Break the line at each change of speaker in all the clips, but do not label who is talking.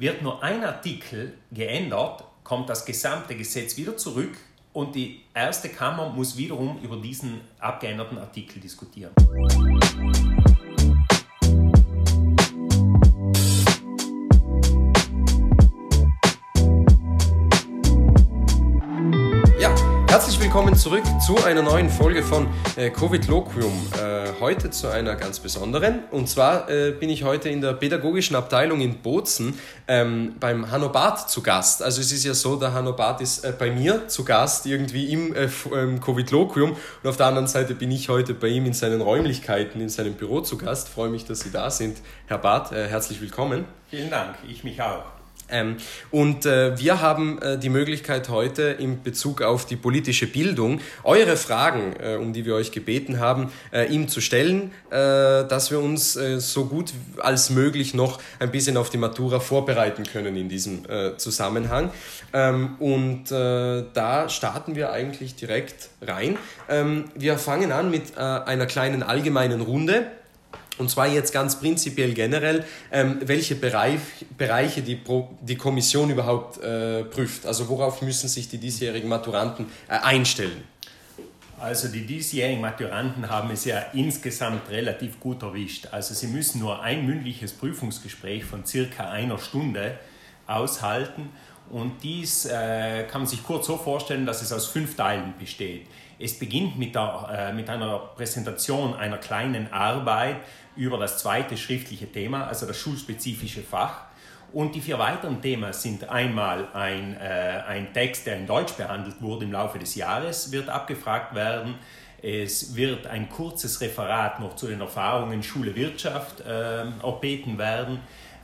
Wird nur ein Artikel geändert, kommt das gesamte Gesetz wieder zurück und die erste Kammer muss wiederum über diesen abgeänderten Artikel diskutieren.
Willkommen zurück zu einer neuen Folge von äh, Covid Loquium. Äh, heute zu einer ganz besonderen. Und zwar äh, bin ich heute in der pädagogischen Abteilung in Bozen ähm, beim Hanno Barth zu Gast. Also es ist ja so, der Hanno Barth ist äh, bei mir zu Gast, irgendwie im äh, ähm, Covid Loquium. Und auf der anderen Seite bin ich heute bei ihm in seinen Räumlichkeiten, in seinem Büro zu Gast. Freue mich, dass Sie da sind. Herr Barth, äh, herzlich willkommen.
Vielen Dank, ich mich auch.
Ähm, und äh, wir haben äh, die Möglichkeit heute in Bezug auf die politische Bildung eure Fragen, äh, um die wir euch gebeten haben, äh, ihm zu stellen, äh, dass wir uns äh, so gut als möglich noch ein bisschen auf die Matura vorbereiten können in diesem Zusammenhang. Ähm, und da starten wir eigentlich direkt rein. Ähm, wir fangen an mit einer kleinen allgemeinen Runde und zwar jetzt ganz prinzipiell generell, ähm, welche Bereich, Bereiche die, Pro, die Kommission überhaupt äh, prüft. Also worauf müssen sich die diesjährigen Maturanten äh, einstellen?
Also die diesjährigen Maturanten haben es ja insgesamt relativ gut erwischt. Also sie müssen nur ein mündliches Prüfungsgespräch von circa einer Stunde aushalten. Und dies äh, kann man sich kurz so vorstellen, dass es aus fünf Teilen besteht. Es beginnt mit, der, äh, mit einer Präsentation einer kleinen Arbeit über das zweite schriftliche Thema, also das schulspezifische Fach. Und die vier weiteren Themen sind einmal ein, äh, ein Text, der in Deutsch behandelt wurde im Laufe des Jahres, wird abgefragt werden. Es wird ein kurzes Referat noch zu den Erfahrungen Schule Wirtschaft äh, erbeten werden.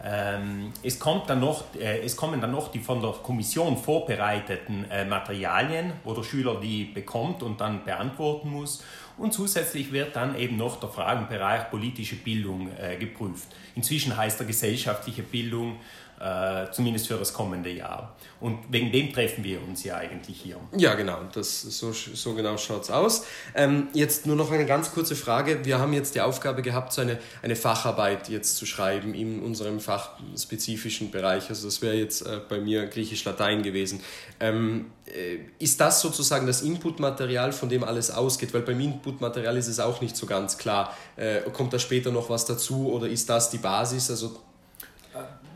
Ähm, es, kommt dann noch, äh, es kommen dann noch die von der Kommission vorbereiteten äh, Materialien, wo der Schüler die bekommt und dann beantworten muss. Und zusätzlich wird dann eben noch der Fragenbereich politische Bildung äh, geprüft. Inzwischen heißt er gesellschaftliche Bildung äh, zumindest für das kommende Jahr. Und wegen dem treffen wir uns ja eigentlich hier.
Ja, genau, das, so, so genau schaut es aus. Ähm, jetzt nur noch eine ganz kurze Frage. Wir haben jetzt die Aufgabe gehabt, so eine, eine Facharbeit jetzt zu schreiben in unserem fachspezifischen Bereich. Also das wäre jetzt äh, bei mir Griechisch-Latein gewesen. Ähm, äh, ist das sozusagen das Inputmaterial, von dem alles ausgeht? Weil beim Inputmaterial ist es auch nicht so ganz klar. Äh, kommt da später noch was dazu oder ist das die Basis? Also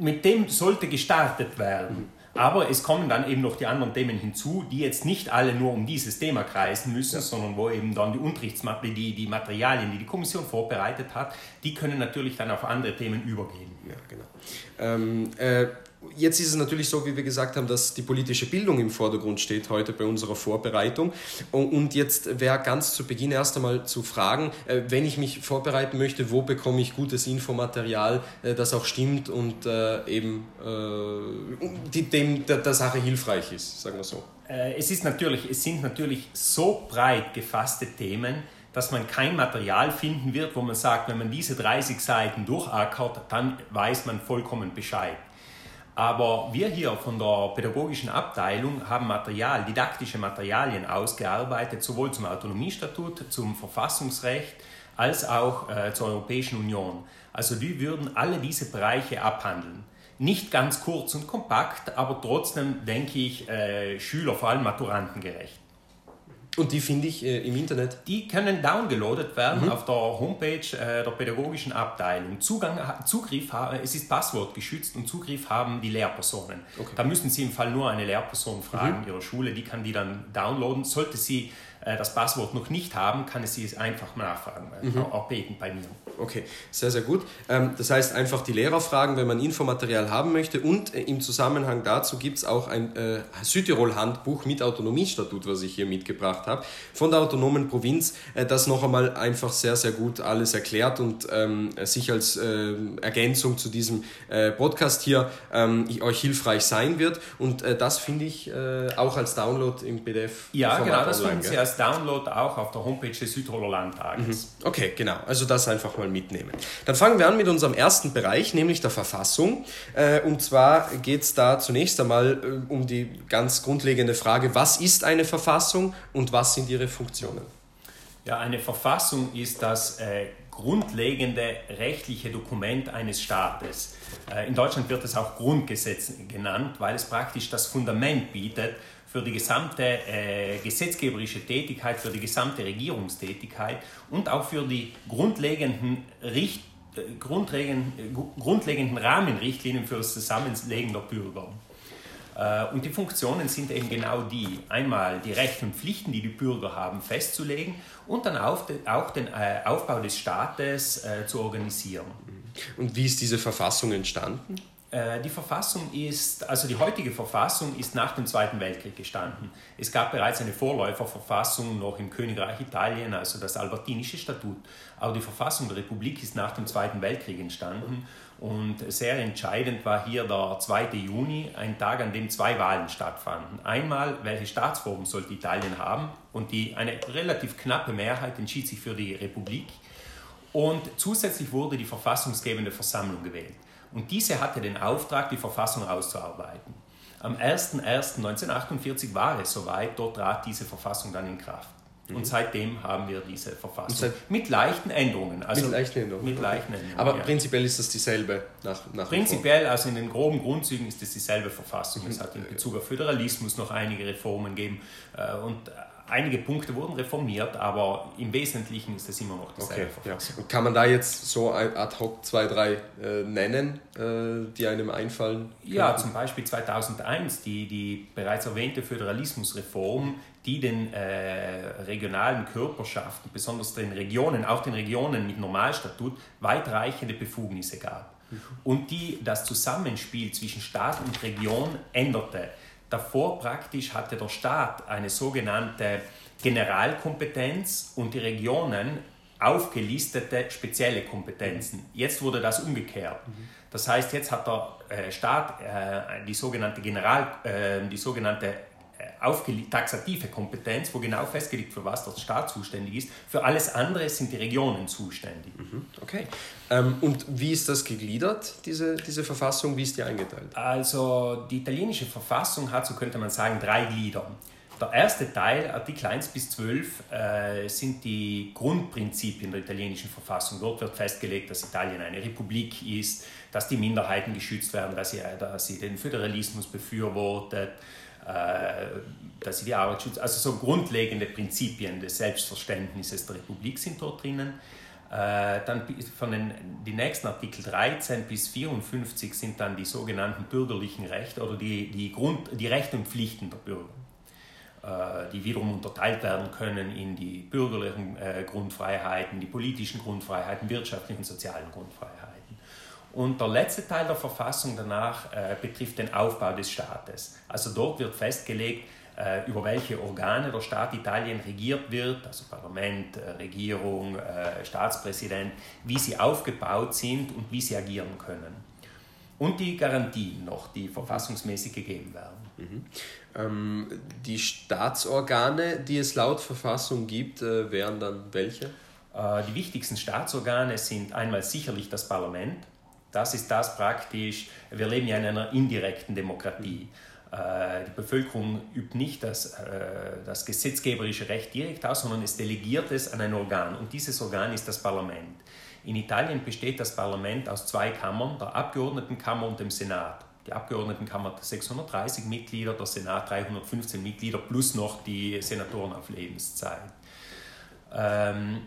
mit dem sollte gestartet werden. Aber es kommen dann eben noch die anderen Themen hinzu, die jetzt nicht alle nur um dieses Thema kreisen müssen, ja. sondern wo eben dann die Unterrichtsmappe, die, die Materialien, die die Kommission vorbereitet hat, die können natürlich dann auf andere Themen übergehen.
Ja, genau. Ähm, äh, Jetzt ist es natürlich so, wie wir gesagt haben, dass die politische Bildung im Vordergrund steht heute bei unserer Vorbereitung. Und jetzt wäre ganz zu Beginn erst einmal zu fragen, äh, wenn ich mich vorbereiten möchte, wo bekomme ich gutes Infomaterial, äh, das auch stimmt und äh, eben dem der Sache hilfreich ist, sagen wir so.
Es, ist natürlich, es sind natürlich so breit gefasste Themen, dass man kein Material finden wird, wo man sagt, wenn man diese 30 Seiten durchackert, dann weiß man vollkommen Bescheid. Aber wir hier von der pädagogischen Abteilung haben Material, didaktische Materialien ausgearbeitet, sowohl zum Autonomiestatut, zum Verfassungsrecht als auch äh, zur Europäischen Union. Also die würden alle diese Bereiche abhandeln. Nicht ganz kurz und kompakt, aber trotzdem, denke ich, äh, Schüler, vor allem Maturantengerecht.
Und die finde ich äh, im Internet?
Die können downgeloadet werden mhm. auf der Homepage äh, der pädagogischen Abteilung. Zugang, Zugriff, es ist passwortgeschützt und Zugriff haben die Lehrpersonen. Okay. Da müssen Sie im Fall nur eine Lehrperson fragen, mhm. Ihrer Schule, die kann die dann downloaden. Sollte sie äh, das Passwort noch nicht haben, kann es Sie es einfach nachfragen, äh, mhm. auch beten bei mir.
Okay, sehr, sehr gut. Ähm, das heißt, einfach die Lehrer fragen, wenn man Infomaterial haben möchte. Und äh, im Zusammenhang dazu gibt es auch ein Südtirol-Handbuch mit Autonomiestatut, was ich hier mitgebracht habe, von der autonomen Provinz, das noch einmal einfach sehr, sehr gut alles erklärt und ähm, sich als Ergänzung zu diesem Podcast hier ähm, euch hilfreich sein wird. Und das finde ich auch als Download im PDF.
Ja, genau, das finden Sie als als Download auch auf der Homepage des Südtiroler Landtages.
Mhm. Okay, genau. Also das einfach mal mitnehmen. Dann fangen wir an mit unserem ersten Bereich, nämlich der Verfassung. Äh, und zwar geht es da zunächst einmal äh, um die ganz grundlegende Frage, was ist eine Verfassung und was sind ihre Funktionen?
Ja, eine Verfassung ist das äh, grundlegende rechtliche Dokument eines Staates. In Deutschland wird es auch Grundgesetz genannt, weil es praktisch das Fundament bietet für die gesamte äh, gesetzgeberische Tätigkeit, für die gesamte Regierungstätigkeit und auch für die grundlegenden, Richt, äh, grundlegenden, grundlegenden Rahmenrichtlinien für das Zusammenlegen der Bürger. Äh, und die Funktionen sind eben genau die, einmal die Rechte und Pflichten, die die Bürger haben, festzulegen und dann auch den äh, Aufbau des Staates äh, zu organisieren.
Und wie ist diese Verfassung entstanden?
Die Verfassung ist, also die heutige Verfassung ist nach dem Zweiten Weltkrieg gestanden. Es gab bereits eine Vorläuferverfassung noch im Königreich Italien, also das Albertinische Statut. Aber die Verfassung der Republik ist nach dem Zweiten Weltkrieg entstanden und sehr entscheidend war hier der 2. Juni, ein Tag, an dem zwei Wahlen stattfanden. Einmal, welche Staatsform sollte Italien haben? Und die, eine relativ knappe Mehrheit entschied sich für die Republik. Und zusätzlich wurde die verfassungsgebende Versammlung gewählt. Und diese hatte den Auftrag, die Verfassung auszuarbeiten. Am 01.01.1948 war es soweit, dort trat diese Verfassung dann in Kraft. Mhm. Und seitdem haben wir diese Verfassung. mit leichten Änderungen.
Also mit leichten Änderungen. Mit leichten Änderungen Aber ja. prinzipiell ist das dieselbe
nach, nach Prinzipiell, also in den groben Grundzügen ist es dieselbe Verfassung. Es hat in Bezug auf Föderalismus noch einige Reformen gegeben. Äh, und einige Punkte wurden reformiert, aber im Wesentlichen ist es immer noch dieselbe okay, Verfassung.
Ja. Kann man da jetzt so ad hoc zwei, drei äh, nennen, äh, die einem einfallen?
Können? Ja, zum Beispiel 2001, die, die bereits erwähnte Föderalismusreform, die den äh, regionalen Körperschaften, besonders den Regionen, auch den Regionen mit Normalstatut, weitreichende Befugnisse gab. Mhm. Und die das Zusammenspiel zwischen Staat und Region änderte. Davor praktisch hatte der Staat eine sogenannte Generalkompetenz und die Regionen aufgelistete spezielle Kompetenzen. Jetzt wurde das umgekehrt. Das heißt, jetzt hat der äh, Staat äh, die sogenannte General, äh, die sogenannte taxative Kompetenz, wo genau festgelegt für was der Staat zuständig ist. Für alles andere sind die Regionen zuständig.
Mhm. Okay. Ähm, und wie ist das gegliedert, diese, diese Verfassung? Wie ist die eingeteilt?
Also die italienische Verfassung hat, so könnte man sagen, drei Glieder. Der erste Teil, Artikel 1 bis 12, äh, sind die Grundprinzipien der italienischen Verfassung. Dort wird festgelegt, dass Italien eine Republik ist, dass die Minderheiten geschützt werden, dass sie, dass sie den Föderalismus befürwortet, äh, dass sie die Arbeit schützen. Also so grundlegende Prinzipien des Selbstverständnisses der Republik sind dort drinnen. Äh, dann von den die nächsten Artikel 13 bis 54 sind dann die sogenannten bürgerlichen Rechte oder die, die, Grund, die Rechte und Pflichten der Bürger, äh, die wiederum unterteilt werden können in die bürgerlichen Grundfreiheiten, die politischen Grundfreiheiten, wirtschaftlichen und sozialen Grundfreiheiten. Und der letzte Teil der Verfassung danach äh, betrifft den Aufbau des Staates. Also dort wird festgelegt, äh, über welche Organe der Staat Italien regiert wird, also Parlament, äh, Regierung, äh, Staatspräsident, wie sie aufgebaut sind und wie sie agieren können. Und die Garantien noch, die verfassungsmäßig gegeben werden.
Mhm. Ähm, die Staatsorgane, die es laut Verfassung gibt, äh, wären dann welche?
Äh, die wichtigsten Staatsorgane sind einmal sicherlich das Parlament, das ist das praktisch, wir leben ja in einer indirekten Demokratie. Äh, die Bevölkerung übt nicht das, äh, das gesetzgeberische Recht direkt aus, sondern es delegiert es an ein Organ. Und dieses Organ ist das Parlament. In Italien besteht das Parlament aus zwei Kammern, der Abgeordnetenkammer und dem Senat. Die Abgeordnetenkammer hat 630 Mitglieder, der Senat 315 Mitglieder plus noch die Senatoren auf Lebenszeit. Ähm,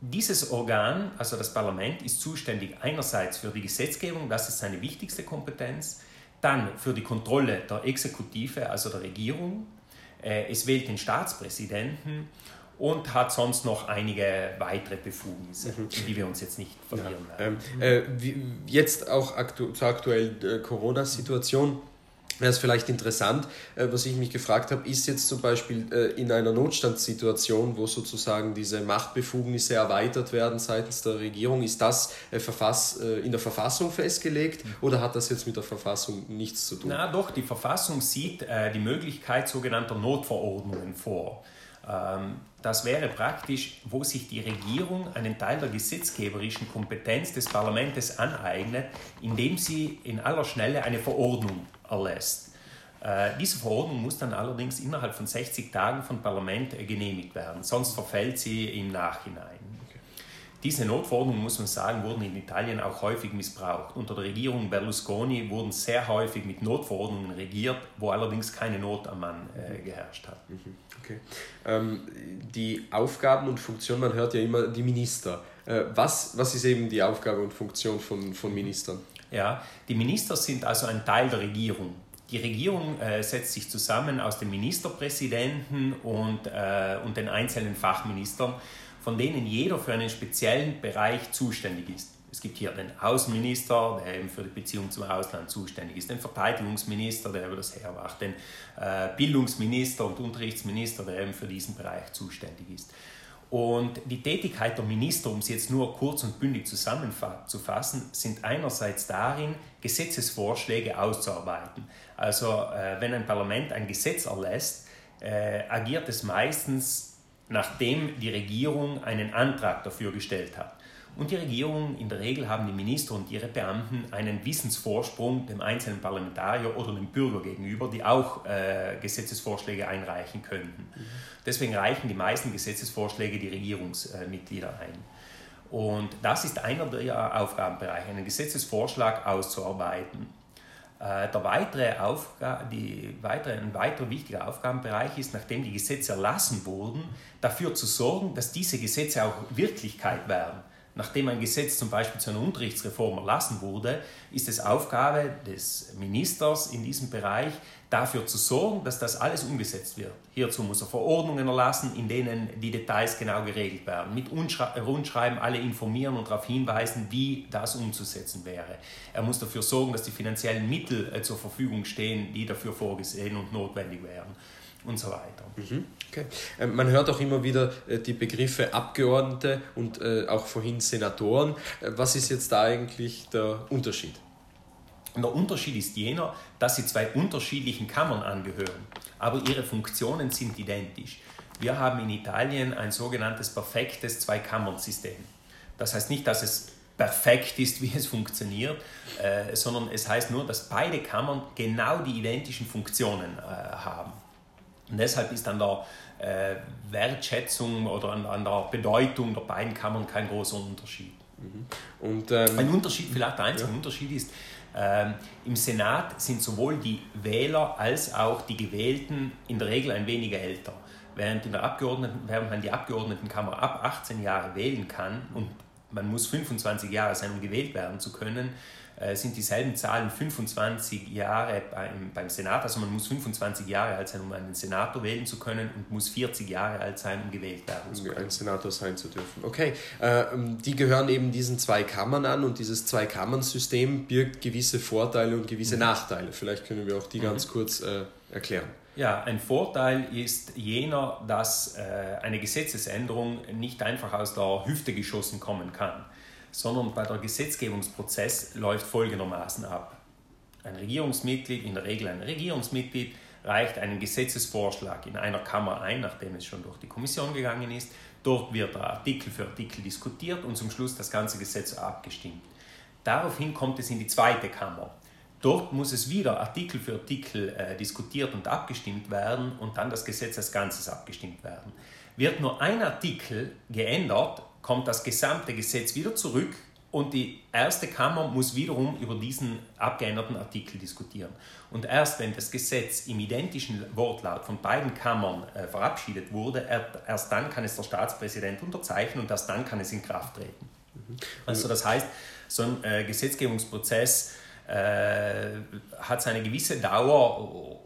dieses Organ, also das Parlament, ist zuständig einerseits für die Gesetzgebung, das ist seine wichtigste Kompetenz, dann für die Kontrolle der Exekutive, also der Regierung. Äh, es wählt den Staatspräsidenten und hat sonst noch einige weitere Befugnisse, mhm. die wir uns jetzt nicht verlieren
ja. werden. Ähm, äh, jetzt auch aktu zur aktuellen äh, Corona-Situation wäre es vielleicht interessant, äh, was ich mich gefragt habe, ist jetzt zum Beispiel äh, in einer Notstandssituation, wo sozusagen diese Machtbefugnisse erweitert werden seitens der Regierung, ist das äh, in der Verfassung festgelegt oder hat das jetzt mit der Verfassung nichts zu tun?
Na doch, die Verfassung sieht die Möglichkeit sogenannter Notverordnungen vor. Ähm, das wäre praktisch, wo sich die Regierung einen Teil der gesetzgeberischen Kompetenz des Parlaments aneignet, indem sie in aller Schnelle eine Verordnung erlässt. Äh, diese Verordnung muss dann allerdings innerhalb von 60 Tagen vom Parlament genehmigt werden, sonst verfällt sie im Nachhinein. Diese Notverordnungen, muss man sagen, wurden in Italien auch häufig missbraucht. Unter der Regierung Berlusconi wurden sehr häufig mit Notverordnungen regiert, wo allerdings keine Not am Mann äh, geherrscht hat. Mhm.
Okay. Ähm, die Aufgaben und Funktionen, man hört ja immer die Minister. Äh, was, was ist eben die Aufgabe und Funktion von, von Ministern?
Ja, die Minister sind also ein Teil der Regierung. Die Regierung äh, setzt sich zusammen aus dem Ministerpräsidenten und, äh, und den einzelnen Fachministern, von denen jeder für einen speziellen Bereich zuständig ist. Es gibt hier den Außenminister, der eben für die Beziehung zum Ausland zuständig ist, den Verteidigungsminister, der über das Heer den äh, Bildungsminister und Unterrichtsminister, der eben für diesen Bereich zuständig ist. Und die Tätigkeit der Minister, um es jetzt nur kurz und bündig zusammenzufassen, sind einerseits darin, Gesetzesvorschläge auszuarbeiten. Also äh, wenn ein Parlament ein Gesetz erlässt, äh, agiert es meistens, nachdem die Regierung einen Antrag dafür gestellt hat. Und die Regierung, in der Regel haben die Minister und ihre Beamten einen Wissensvorsprung dem einzelnen Parlamentarier oder dem Bürger gegenüber, die auch äh, Gesetzesvorschläge einreichen könnten. Mhm. Deswegen reichen die meisten Gesetzesvorschläge die Regierungsmitglieder ein. Und das ist einer der Aufgabenbereiche, einen Gesetzesvorschlag auszuarbeiten. Äh, der weitere die weitere, ein weiterer wichtiger Aufgabenbereich ist, nachdem die Gesetze erlassen wurden, dafür zu sorgen, dass diese Gesetze auch Wirklichkeit werden. Nachdem ein Gesetz zum Beispiel zu einer Unterrichtsreform erlassen wurde, ist es Aufgabe des Ministers in diesem Bereich, dafür zu sorgen, dass das alles umgesetzt wird. Hierzu muss er Verordnungen erlassen, in denen die Details genau geregelt werden. Mit Rundschreiben alle informieren und darauf hinweisen, wie das umzusetzen wäre. Er muss dafür sorgen, dass die finanziellen Mittel äh, zur Verfügung stehen, die dafür vorgesehen und notwendig wären und so weiter.
Mhm. Okay. Ähm, man hört auch immer wieder äh, die Begriffe Abgeordnete und äh, auch vorhin Senatoren. Was ist jetzt da eigentlich der Unterschied?
Der Unterschied ist jener, dass sie zwei unterschiedlichen Kammern angehören, aber ihre Funktionen sind identisch. Wir haben in Italien ein sogenanntes perfektes Zwei-Kammern-System. Das heißt nicht, dass es perfekt ist, wie es funktioniert, äh, sondern es heißt nur, dass beide Kammern genau die identischen Funktionen äh, haben. Und deshalb ist an der äh, Wertschätzung oder an, an, der Bedeutung der beiden Kammern kein großer Unterschied. Mhm. Und, ähm, ein Unterschied, vielleicht der einzige ja. Unterschied ist, ähm, Im Senat sind sowohl die Wähler als auch die Gewählten in der Regel ein weniger älter. Während, in der Abgeordneten, während man die Abgeordnetenkammer ab 18 Jahre wählen kann und man muss 25 Jahre sein, um gewählt werden zu können, sind dieselben Zahlen 25 Jahre beim, beim Senat. Also man muss 25 Jahre alt sein, um einen Senator wählen zu können und muss 40 Jahre alt sein, um gewählt werden zu können.
Um ein Senator sein zu dürfen. Okay, äh, die gehören eben diesen zwei Kammern an und dieses Zwei-Kammern-System birgt gewisse Vorteile und gewisse mhm. Nachteile. Vielleicht können wir auch die mhm. ganz kurz äh, erklären.
Ja, ein Vorteil ist jener, dass äh, eine Gesetzesänderung nicht einfach aus der Hüfte geschossen kommen kann sondern bei der Gesetzgebungsprozess läuft folgendermaßen ab. Ein Regierungsmitglied, in der Regel ein Regierungsmitglied, reicht einen Gesetzesvorschlag in einer Kammer ein, nachdem es schon durch die Kommission gegangen ist. Dort wird er Artikel für Artikel diskutiert und zum Schluss das ganze Gesetz abgestimmt. Daraufhin kommt es in die zweite Kammer. Dort muss es wieder Artikel für Artikel äh, diskutiert und abgestimmt werden und dann das Gesetz als Ganzes abgestimmt werden. Wird nur ein Artikel geändert, kommt das gesamte Gesetz wieder zurück und die erste Kammer muss wiederum über diesen abgeänderten Artikel diskutieren. Und erst wenn das Gesetz im identischen Wortlaut von beiden Kammern äh, verabschiedet wurde, erst dann kann es der Staatspräsident unterzeichnen und erst dann kann es in Kraft treten. Mhm. Also das heißt, so ein äh, Gesetzgebungsprozess äh, hat seine gewisse Dauer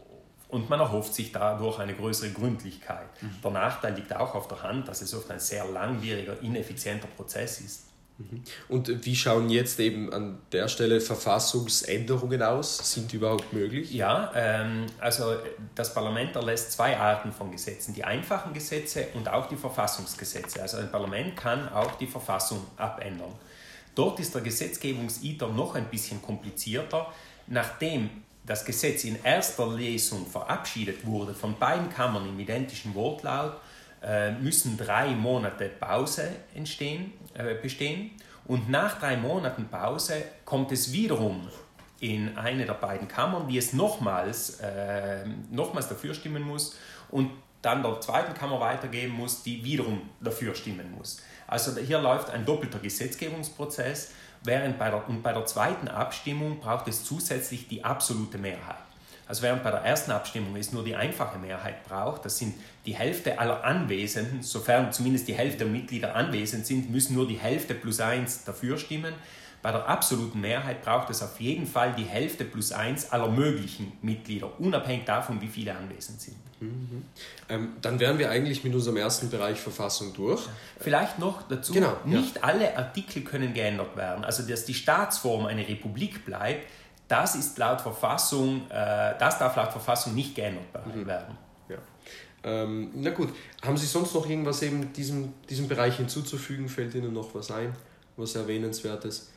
und man erhofft sich dadurch eine größere Gründlichkeit. Mhm. Der Nachteil liegt auch auf der Hand, dass es oft ein sehr langwieriger, ineffizienter Prozess ist.
Mhm. Und wie schauen jetzt eben an der Stelle Verfassungsänderungen aus? Sind überhaupt möglich?
Ja, ähm, also das Parlament erlässt zwei Arten von Gesetzen, die einfachen Gesetze und auch die Verfassungsgesetze. Also ein Parlament kann auch die Verfassung abändern. Dort ist der Gesetzgebungsiter noch ein bisschen komplizierter. Nachdem das Gesetz in erster Lesung verabschiedet wurde von beiden Kammern im identischen Wortlaut, äh, müssen drei Monate Pause entstehen, äh, bestehen. Und nach drei Monaten Pause kommt es wiederum in eine der beiden Kammern, die es nochmals, äh, nochmals dafür stimmen muss und dann der zweiten Kammer weitergeben muss, die wiederum dafür stimmen muss. Also hier läuft ein doppelter Gesetzgebungsprozess, während bei der, und bei der zweiten Abstimmung braucht es zusätzlich die absolute Mehrheit. Also während bei der ersten Abstimmung es nur die einfache Mehrheit braucht, das sind die Hälfte aller Anwesenden, sofern zumindest die Hälfte der Mitglieder anwesend sind, müssen nur die Hälfte plus eins dafür stimmen. Bei der absoluten Mehrheit braucht es auf jeden Fall die Hälfte plus eins aller möglichen Mitglieder, unabhängig davon, wie viele anwesend sind.
Mhm. Ähm, dann wären wir eigentlich mit unserem ersten Bereich Verfassung durch.
Vielleicht noch dazu, genau, nicht ja. alle Artikel können geändert werden. Also dass die Staatsform eine Republik bleibt, das ist laut Verfassung, äh, das darf laut Verfassung nicht geändert mhm. werden.
Ja. Ähm, na gut, haben Sie sonst noch irgendwas eben diesem, diesem Bereich hinzuzufügen? Fällt Ihnen noch was ein, was erwähnenswertes?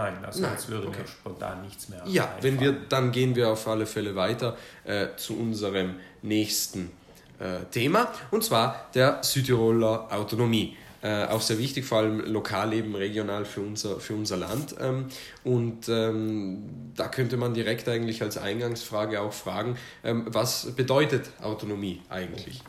Nein, also Nein. jetzt würde okay. mir spontan nichts mehr.
Ja, einfallen. wenn wir, dann gehen wir auf alle Fälle weiter äh, zu unserem nächsten äh, Thema und zwar der Südtiroler Autonomie äh, auch sehr wichtig, vor allem lokal eben regional für unser, für unser Land. Ähm, und ähm, da könnte man direkt eigentlich als Eingangsfrage auch fragen, ähm, was bedeutet Autonomie eigentlich?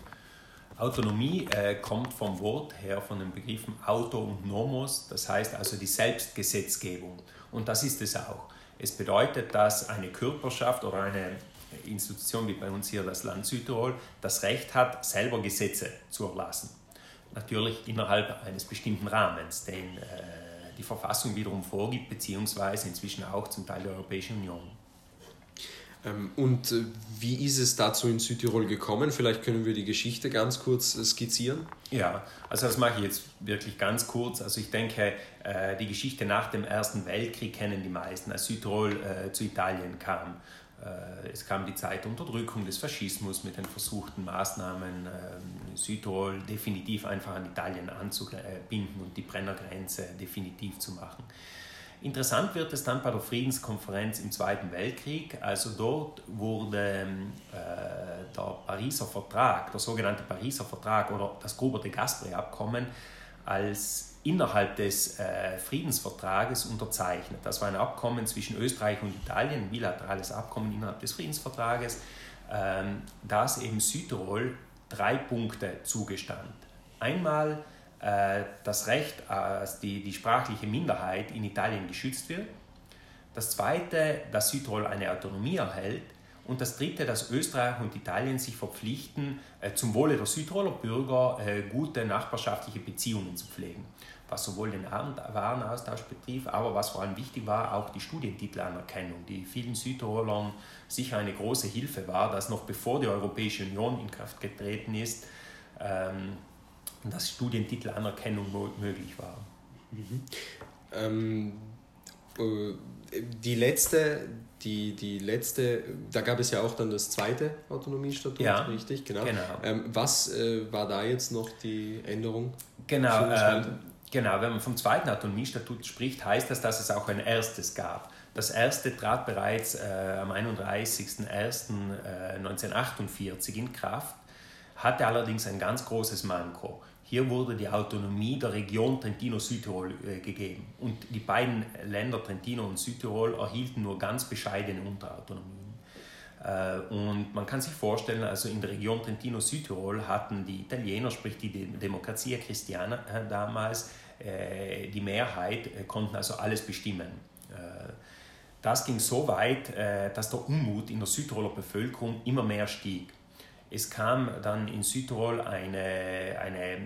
Autonomie äh, kommt vom Wort her, von den Begriffen Auto und Nomos, das heißt also die Selbstgesetzgebung. Und das ist es auch. Es bedeutet, dass eine Körperschaft oder eine Institution wie bei uns hier das Land Südtirol das Recht hat, selber Gesetze zu erlassen natürlich innerhalb eines bestimmten Rahmens, den äh, die Verfassung wiederum vorgibt, beziehungsweise inzwischen auch zum Teil der Europäischen Union.
Ähm, und äh, wie ist es dazu in Südtirol gekommen? Vielleicht können wir die Geschichte ganz kurz äh, skizzieren.
Ja, also das mache ich jetzt wirklich ganz kurz. Also ich denke, äh, die Geschichte nach dem Ersten Weltkrieg kennen die meisten, als Südtirol zu Italien kam. Es kam die Zeit der Unterdrückung des Faschismus mit den versuchten Maßnahmen, ähm, Südtirol definitiv einfach an Italien anzubinden und die Brennergrenze definitiv zu machen. Interessant wird es dann bei der Friedenskonferenz im Zweiten Weltkrieg. Also dort wurde äh, der Pariser Vertrag, der sogenannte Pariser Vertrag oder das Gruber de Gasperi-Abkommen als innerhalb des äh, Friedensvertrages unterzeichnet. Das war ein Abkommen zwischen Österreich und Italien, ein bilaterales Abkommen innerhalb des Friedensvertrages, ähm, das eben Südtirol drei Punkte zugestand. Einmal äh, das Recht, die, die sprachliche Minderheit in Italien geschützt wird. Das zweite, dass Südtirol eine Autonomie erhält. Und das Dritte, dass Österreich und Italien sich verpflichten, äh, zum Wohle der Südtiroler Bürger äh, gute nachbarschaftliche Beziehungen zu pflegen. Was sowohl den Warenaustausch betrifft, aber was vor allem wichtig war, auch die Studientitelanerkennung, die vielen Südtirolern sicher eine große Hilfe war, dass noch bevor die Europäische Union in Kraft getreten ist, ähm, dass Studientitelanerkennung möglich war.
Mhm. Ähm, äh, die letzte, die, die letzte, da gab es ja auch dann das zweite Autonomiestatut, ja, richtig? Genau. genau. Ähm, was äh, war da jetzt noch die Änderung?
Genau, äh, genau, wenn man vom zweiten Autonomiestatut spricht, heißt das, dass es auch ein erstes gab. Das erste trat bereits äh, am 31.01.1948 in Kraft, hatte allerdings ein ganz großes Manko. Hier wurde die Autonomie der Region Trentino-Südtirol äh, gegeben. Und die beiden Länder Trentino und Südtirol erhielten nur ganz bescheidene Unterautonomien. Äh, und man kann sich vorstellen, also in der Region Trentino-Südtirol hatten die Italiener, sprich die Demokratia Christiana äh, damals, die Mehrheit, konnten also alles bestimmen. Das ging so weit, dass der Unmut in der Südtiroler Bevölkerung immer mehr stieg. Es kam dann in Südtirol eine, eine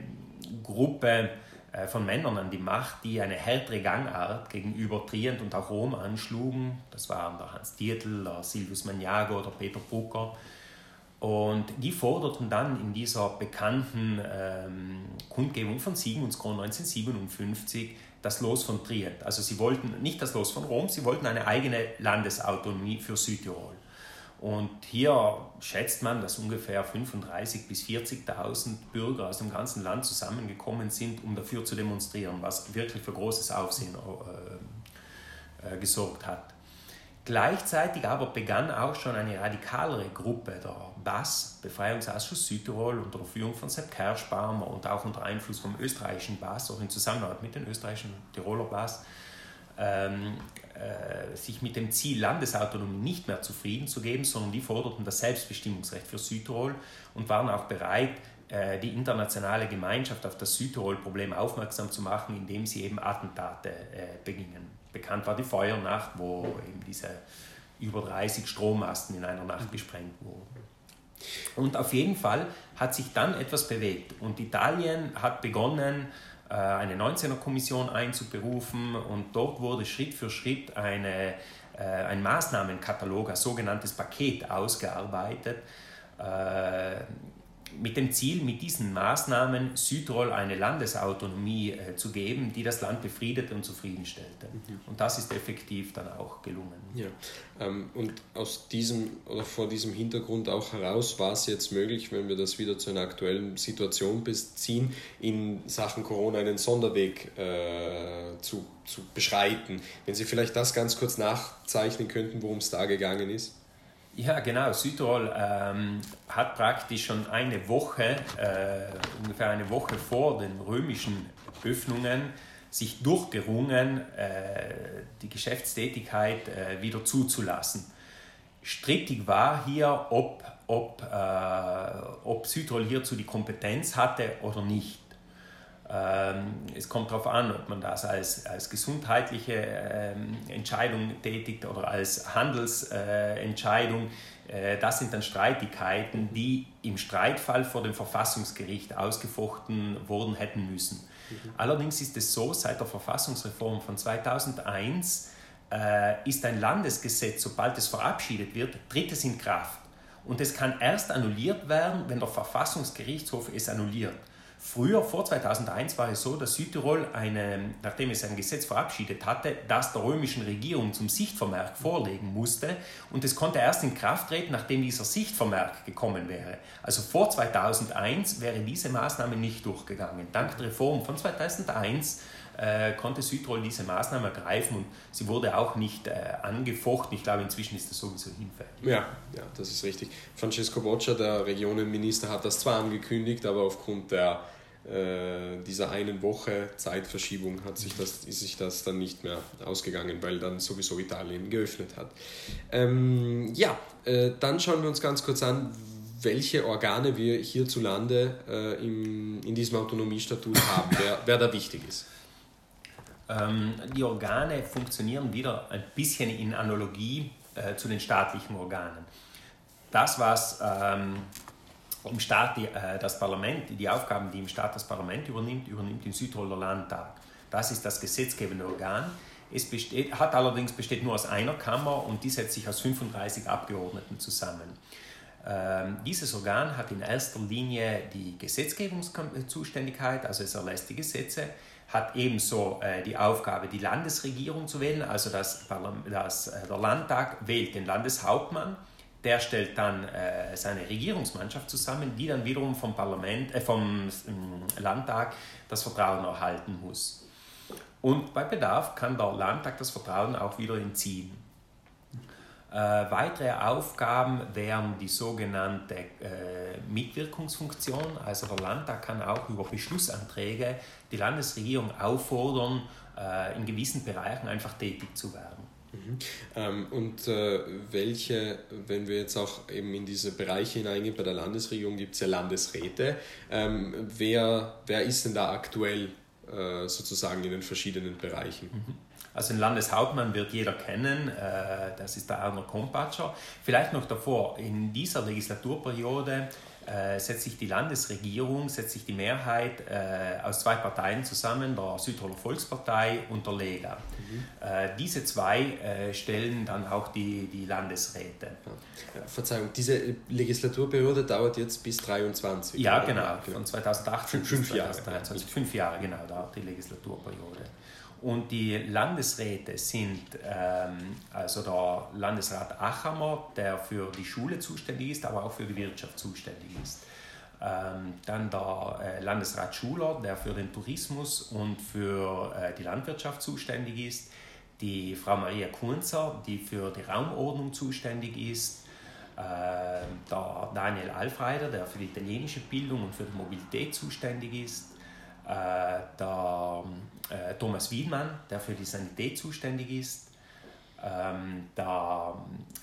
Gruppe äh, von Männern an die Macht, die eine härtere Gangart gegenüber Trient und auch Rom anschlugen. Das waren der Hans Dietl, der Silvius Magnago oder Peter Brucker. Und die forderten dann in dieser bekannten ähm, Kundgebung von Sigmundskron 1957 das Los von Trient. Also sie wollten nicht das Los von Rom, sie wollten eine eigene Landesautonomie für Südtirol. Und hier schätzt man, dass ungefähr 35.000 bis 40.000 Bürger aus dem ganzen Land zusammengekommen sind, um dafür zu demonstrieren, was wirklich für großes Aufsehen äh, äh, gesorgt hat. Gleichzeitig aber begann auch schon eine radikalere Gruppe, der BAS, Befreiungsausschuss Südtirol, unter Führung von Sepp Kerschbaumer und auch unter Einfluss vom österreichischen BAS, auch in Zusammenarbeit mit den österreichischen Tiroler BAS, ähm, äh, sich mit dem Ziel Landesautonomie nicht mehr zufrieden zu geben, sondern die forderten das Selbstbestimmungsrecht für Südtirol und waren auch bereit, äh, die internationale Gemeinschaft auf das Südtirol-Problem aufmerksam zu machen, indem sie eben Attentate äh, begingen. Bekannt war die Feuernacht, wo eben diese über 30 Strommasten in einer Nacht gesprengt wurden. Und auf jeden Fall hat sich dann etwas bewegt und Italien hat begonnen, äh, eine 19er-Kommission einzuberufen und dort wurde Schritt für Schritt eine, äh, ein Maßnahmenkatalog, ein sogenanntes Paket ausgearbeitet, äh, mit dem Ziel, mit diesen Maßnahmen Südtirol eine Landesautonomie äh, zu geben, die das Land befriedete und zufriedenstellte. Mhm. Und das ist effektiv dann auch gelungen.
Ja. Ähm, und aus diesem oder vor diesem Hintergrund auch heraus war es jetzt möglich, wenn wir das wieder zu einer aktuellen Situation beziehen, in Sachen Corona einen Sonderweg äh, zu, zu beschreiten. Wenn Sie vielleicht das ganz kurz nachzeichnen könnten, worum es da gegangen ist.
Ja, genau. Südtirol ähm, hat praktisch schon eine Woche, äh, ungefähr eine Woche vor den römischen Öffnungen, sich durchgerungen, äh, die Geschäftstätigkeit äh, wieder zuzulassen. Strittig war hier, ob, ob, äh, ob Südtirol hierzu die Kompetenz hatte oder nicht. Ähm, es kommt darauf an, ob man das als, als gesundheitliche ähm, Entscheidung tätigt oder als Handelsentscheidung. Äh, das sind dann Streitigkeiten, die im Streitfall vor dem Verfassungsgericht ausgefochten worden hätten müssen. Mhm. Allerdings ist es so, seit der Verfassungsreform von 2001 äh, ist ein Landesgesetz, sobald es verabschiedet wird, tritt es in Kraft. Und es kann erst annulliert werden, wenn der Verfassungsgerichtshof es annulliert. Früher, vor 2001, war es so, dass Südtirol, eine, nachdem es ein Gesetz verabschiedet hatte, das der römischen Regierung zum Sichtvermerk vorlegen musste. Und es konnte erst in Kraft treten, nachdem dieser Sichtvermerk gekommen wäre. Also vor 2001 wäre diese Maßnahme nicht durchgegangen. Dank der Reform von 2001 äh, konnte Südtirol diese Maßnahme ergreifen und sie wurde auch nicht äh, angefochten. Ich glaube, inzwischen ist das sowieso hinfällig.
Ja, ja, das ist richtig. Francesco Boccia, der Regionenminister, hat das zwar angekündigt, aber aufgrund der äh, dieser einen Woche Zeitverschiebung hat sich das, ist sich das dann nicht mehr ausgegangen, weil dann sowieso Italien geöffnet hat. Ähm, ja, äh, dann schauen wir uns ganz kurz an, welche Organe wir hierzulande äh, im, in diesem Autonomiestatut haben, wer, wer da wichtig ist.
Ähm, die Organe funktionieren wieder ein bisschen in Analogie äh, zu den staatlichen Organen. Das, was ähm, im Staat die, äh, das Parlament, die Aufgaben, die im Staat das Parlament übernimmt, übernimmt im Südtiroler Landtag. Das ist das gesetzgebende Organ. Es besteht, hat allerdings besteht nur aus einer Kammer und die setzt sich aus 35 Abgeordneten zusammen. Ähm, dieses Organ hat in erster Linie die Gesetzgebungszuständigkeit, also es erlässt die Gesetze, hat ebenso äh, die Aufgabe, die Landesregierung zu wählen, also das, das, äh, der Landtag wählt den Landeshauptmann der stellt dann äh, seine Regierungsmannschaft zusammen, die dann wiederum vom, Parlament, äh, vom äh, Landtag das Vertrauen erhalten muss. Und bei Bedarf kann der Landtag das Vertrauen auch wieder entziehen. Äh, weitere Aufgaben wären die sogenannte äh, Mitwirkungsfunktion. Also der Landtag kann auch über Beschlussanträge die Landesregierung auffordern, äh, in gewissen Bereichen einfach tätig zu werden.
Mhm. Ähm, und äh, welche, wenn wir jetzt auch eben in diese Bereiche hineingehen, bei der Landesregierung gibt es ja Landesräte. Ähm, wer, wer ist denn da aktuell äh, sozusagen in den verschiedenen Bereichen? Mhm.
Also den Landeshauptmann wird jeder kennen, äh, das ist der Arno Kompatscher. Vielleicht noch davor, in dieser Legislaturperiode äh, setzt sich die Landesregierung, setzt sich die Mehrheit äh, aus zwei Parteien zusammen, der Südtiroler Volkspartei und der Lega. Mhm. Äh, diese zwei äh, stellen dann auch die, die Landesräte.
Ja. Verzeihung, diese Legislaturperiode dauert jetzt bis 2023?
Ja, genau, von 2018 fünf, fünf bis 2023. Jahre. Fünf Jahre, genau, dauert die Legislaturperiode. Und die Landesräte sind ähm, also der Landesrat Achammer, der für die Schule zuständig ist, aber auch für die Wirtschaft zuständig ist. Ähm, dann der äh, Landesrat Schuler, der für den Tourismus und für äh, die Landwirtschaft zuständig ist. Die Frau Maria Kunzer, die für die Raumordnung zuständig ist. Äh, der Daniel Alfreider, der für die italienische Bildung und für die Mobilität zuständig ist der äh, Thomas Wiedmann, der für die Sanität zuständig ist, Ähm, da,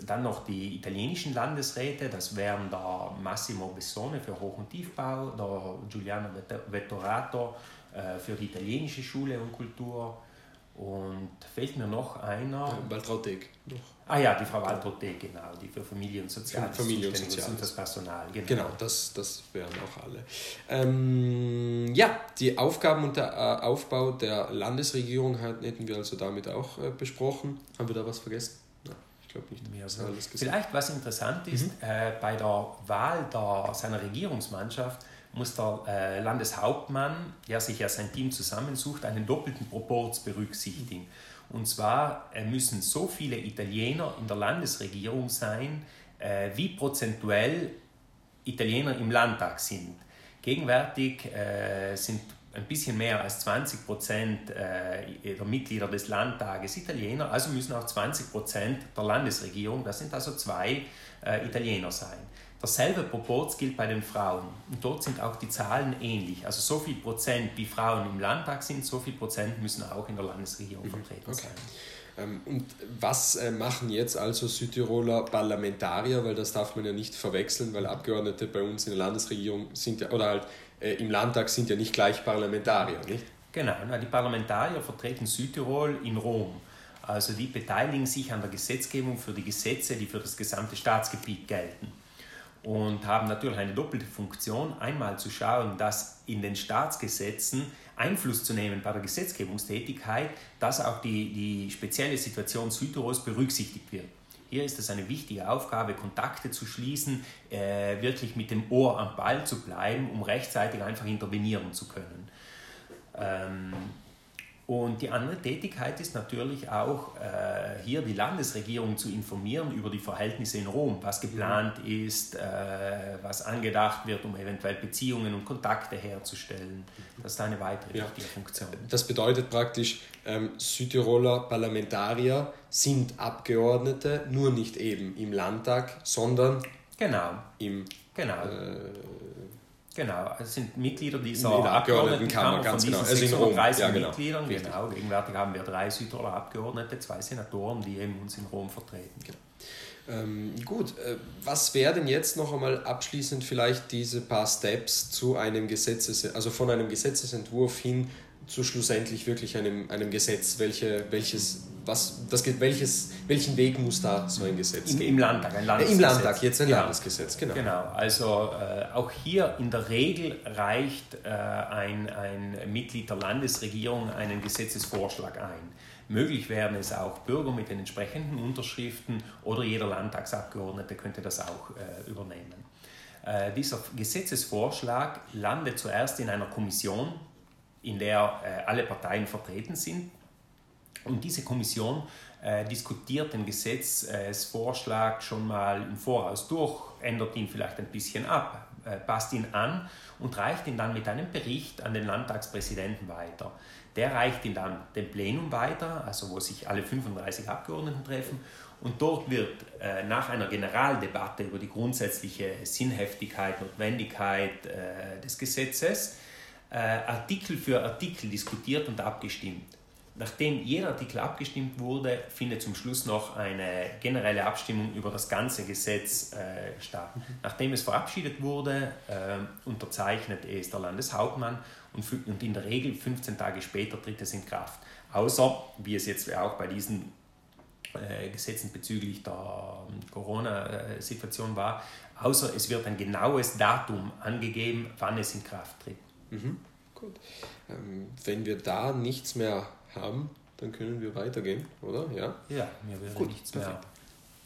dann noch die italienischen Landesräte, das wären der Massimo Bessone für Hoch- und Tiefbau, der Giuliano Vettorato äh, für die italienische Schule und Kultur, und fehlt mir noch einer.
Ja, Waltrautek
noch. Ah ja, die Frau Waltrautek, genau, die für Familie und Soziales
Familie und, Soziales.
und das Personal.
Genau, genau das, das wären auch alle. Ähm, ja, die Aufgaben und der äh, Aufbau der Landesregierung hätten wir also damit auch äh, besprochen. Haben wir da was vergessen?
Nein, ich glaube nicht. Mehr so. Vielleicht was interessant ist, mhm. äh, bei der Wahl der, seiner Regierungsmannschaft muss der äh, Landeshauptmann, der sich ja sein Team zusammensucht, einen doppelten Proporz berücksichtigen. Und zwar äh, müssen so viele Italiener in der Landesregierung sein, äh, wie prozentuell Italiener im Landtag sind. Gegenwärtig sind ein bisschen mehr als 20 Prozent der Mitglieder des Landtages Italiener, also müssen auch 20 Prozent der Landesregierung, das sind also zwei Italiener sein. Dasselbe Proporz gilt bei den Frauen. Und dort sind auch die Zahlen ähnlich. Also so viel Prozent, wie Frauen im Landtag sind, so viel Prozent müssen auch in der Landesregierung mhm. vertreten okay. sein.
Ähm, und was äh, machen jetzt also Südtiroler Parlamentarier, weil das darf man ja nicht verwechseln, weil Abgeordnete bei uns in der Landesregierung sind ja, oder halt äh, im Landtag sind ja nicht gleich Parlamentarier, nicht?
Genau, die Parlamentarier vertreten Südtirol in Rom. Also die beteiligen sich an der Gesetzgebung für die Gesetze, die für das gesamte Staatsgebiet gelten und haben natürlich eine doppelte Funktion. Einmal zu schauen, dass in den Staatsgesetzen Einfluss zu nehmen bei der Gesetzgebungstätigkeit, dass auch die, die spezielle Situation Südtirols berücksichtigt wird. Hier ist es eine wichtige Aufgabe, Kontakte zu schließen, äh, wirklich mit dem Ohr am Ball zu bleiben, um rechtzeitig einfach intervenieren zu können. Ähm, und die andere Tätigkeit ist natürlich auch, äh, hier die Landesregierung zu informieren über die Verhältnisse in Rom, was geplant ist, äh, was angedacht wird, um eventuell Beziehungen und Kontakte herzustellen. Das ist eine weitere ja. wichtige Funktion.
Das bedeutet praktisch, ähm, Südtiroler Parlamentarier sind Abgeordnete, nur nicht eben im Landtag, sondern
genau.
im
genau. Äh, Genau, es sind Mitglieder dieser
in der Abgeordnetenkammer,
ganz genau. Also in Rom. Ja, genau. Mitgliedern. Genau, gegenwärtig haben wir drei Südtiroler Abgeordnete, zwei Senatoren, die eben uns in Rom vertreten. Genau.
Ähm, gut, äh, was werden jetzt noch einmal abschließend vielleicht diese paar Steps zu einem Gesetzes, also von einem Gesetzesentwurf hin zu schlussendlich wirklich einem, einem Gesetz, welche, welches, was, das, welches, welchen Weg muss da so ein Gesetz
Im,
geben?
Im Landtag, ein
Landesgesetz. Ja, Im Landtag, jetzt ein genau. Landesgesetz,
genau. Genau, also äh, auch hier in der Regel reicht äh, ein, ein Mitglied der Landesregierung einen Gesetzesvorschlag ein. Möglich wären es auch Bürger mit den entsprechenden Unterschriften oder jeder Landtagsabgeordnete könnte das auch äh, übernehmen. Äh, dieser Gesetzesvorschlag landet zuerst in einer Kommission, in der äh, alle Parteien vertreten sind. Und diese Kommission äh, diskutiert den Gesetzesvorschlag schon mal im Voraus durch, ändert ihn vielleicht ein bisschen ab, äh, passt ihn an und reicht ihn dann mit einem Bericht an den Landtagspräsidenten weiter. Der reicht ihn dann dem Plenum weiter, also wo sich alle 35 Abgeordneten treffen. Und dort wird äh, nach einer Generaldebatte über die grundsätzliche Sinnheftigkeit, Notwendigkeit äh, des Gesetzes äh, Artikel für Artikel diskutiert und abgestimmt. Nachdem jeder Artikel abgestimmt wurde, findet zum Schluss noch eine generelle Abstimmung über das ganze Gesetz äh, statt. Nachdem es verabschiedet wurde, äh, unterzeichnet es der Landeshauptmann und, und in der Regel 15 Tage später tritt es in Kraft. Außer, wie es jetzt auch bei diesen äh, Gesetzen bezüglich der ähm, Corona-Situation war, außer es wird ein genaues Datum angegeben, wann es in Kraft tritt.
Mhm. Gut. Ähm, wenn wir da nichts mehr haben, dann können wir weitergehen, oder?
Ja, ja mir wäre Gut, nichts mehr.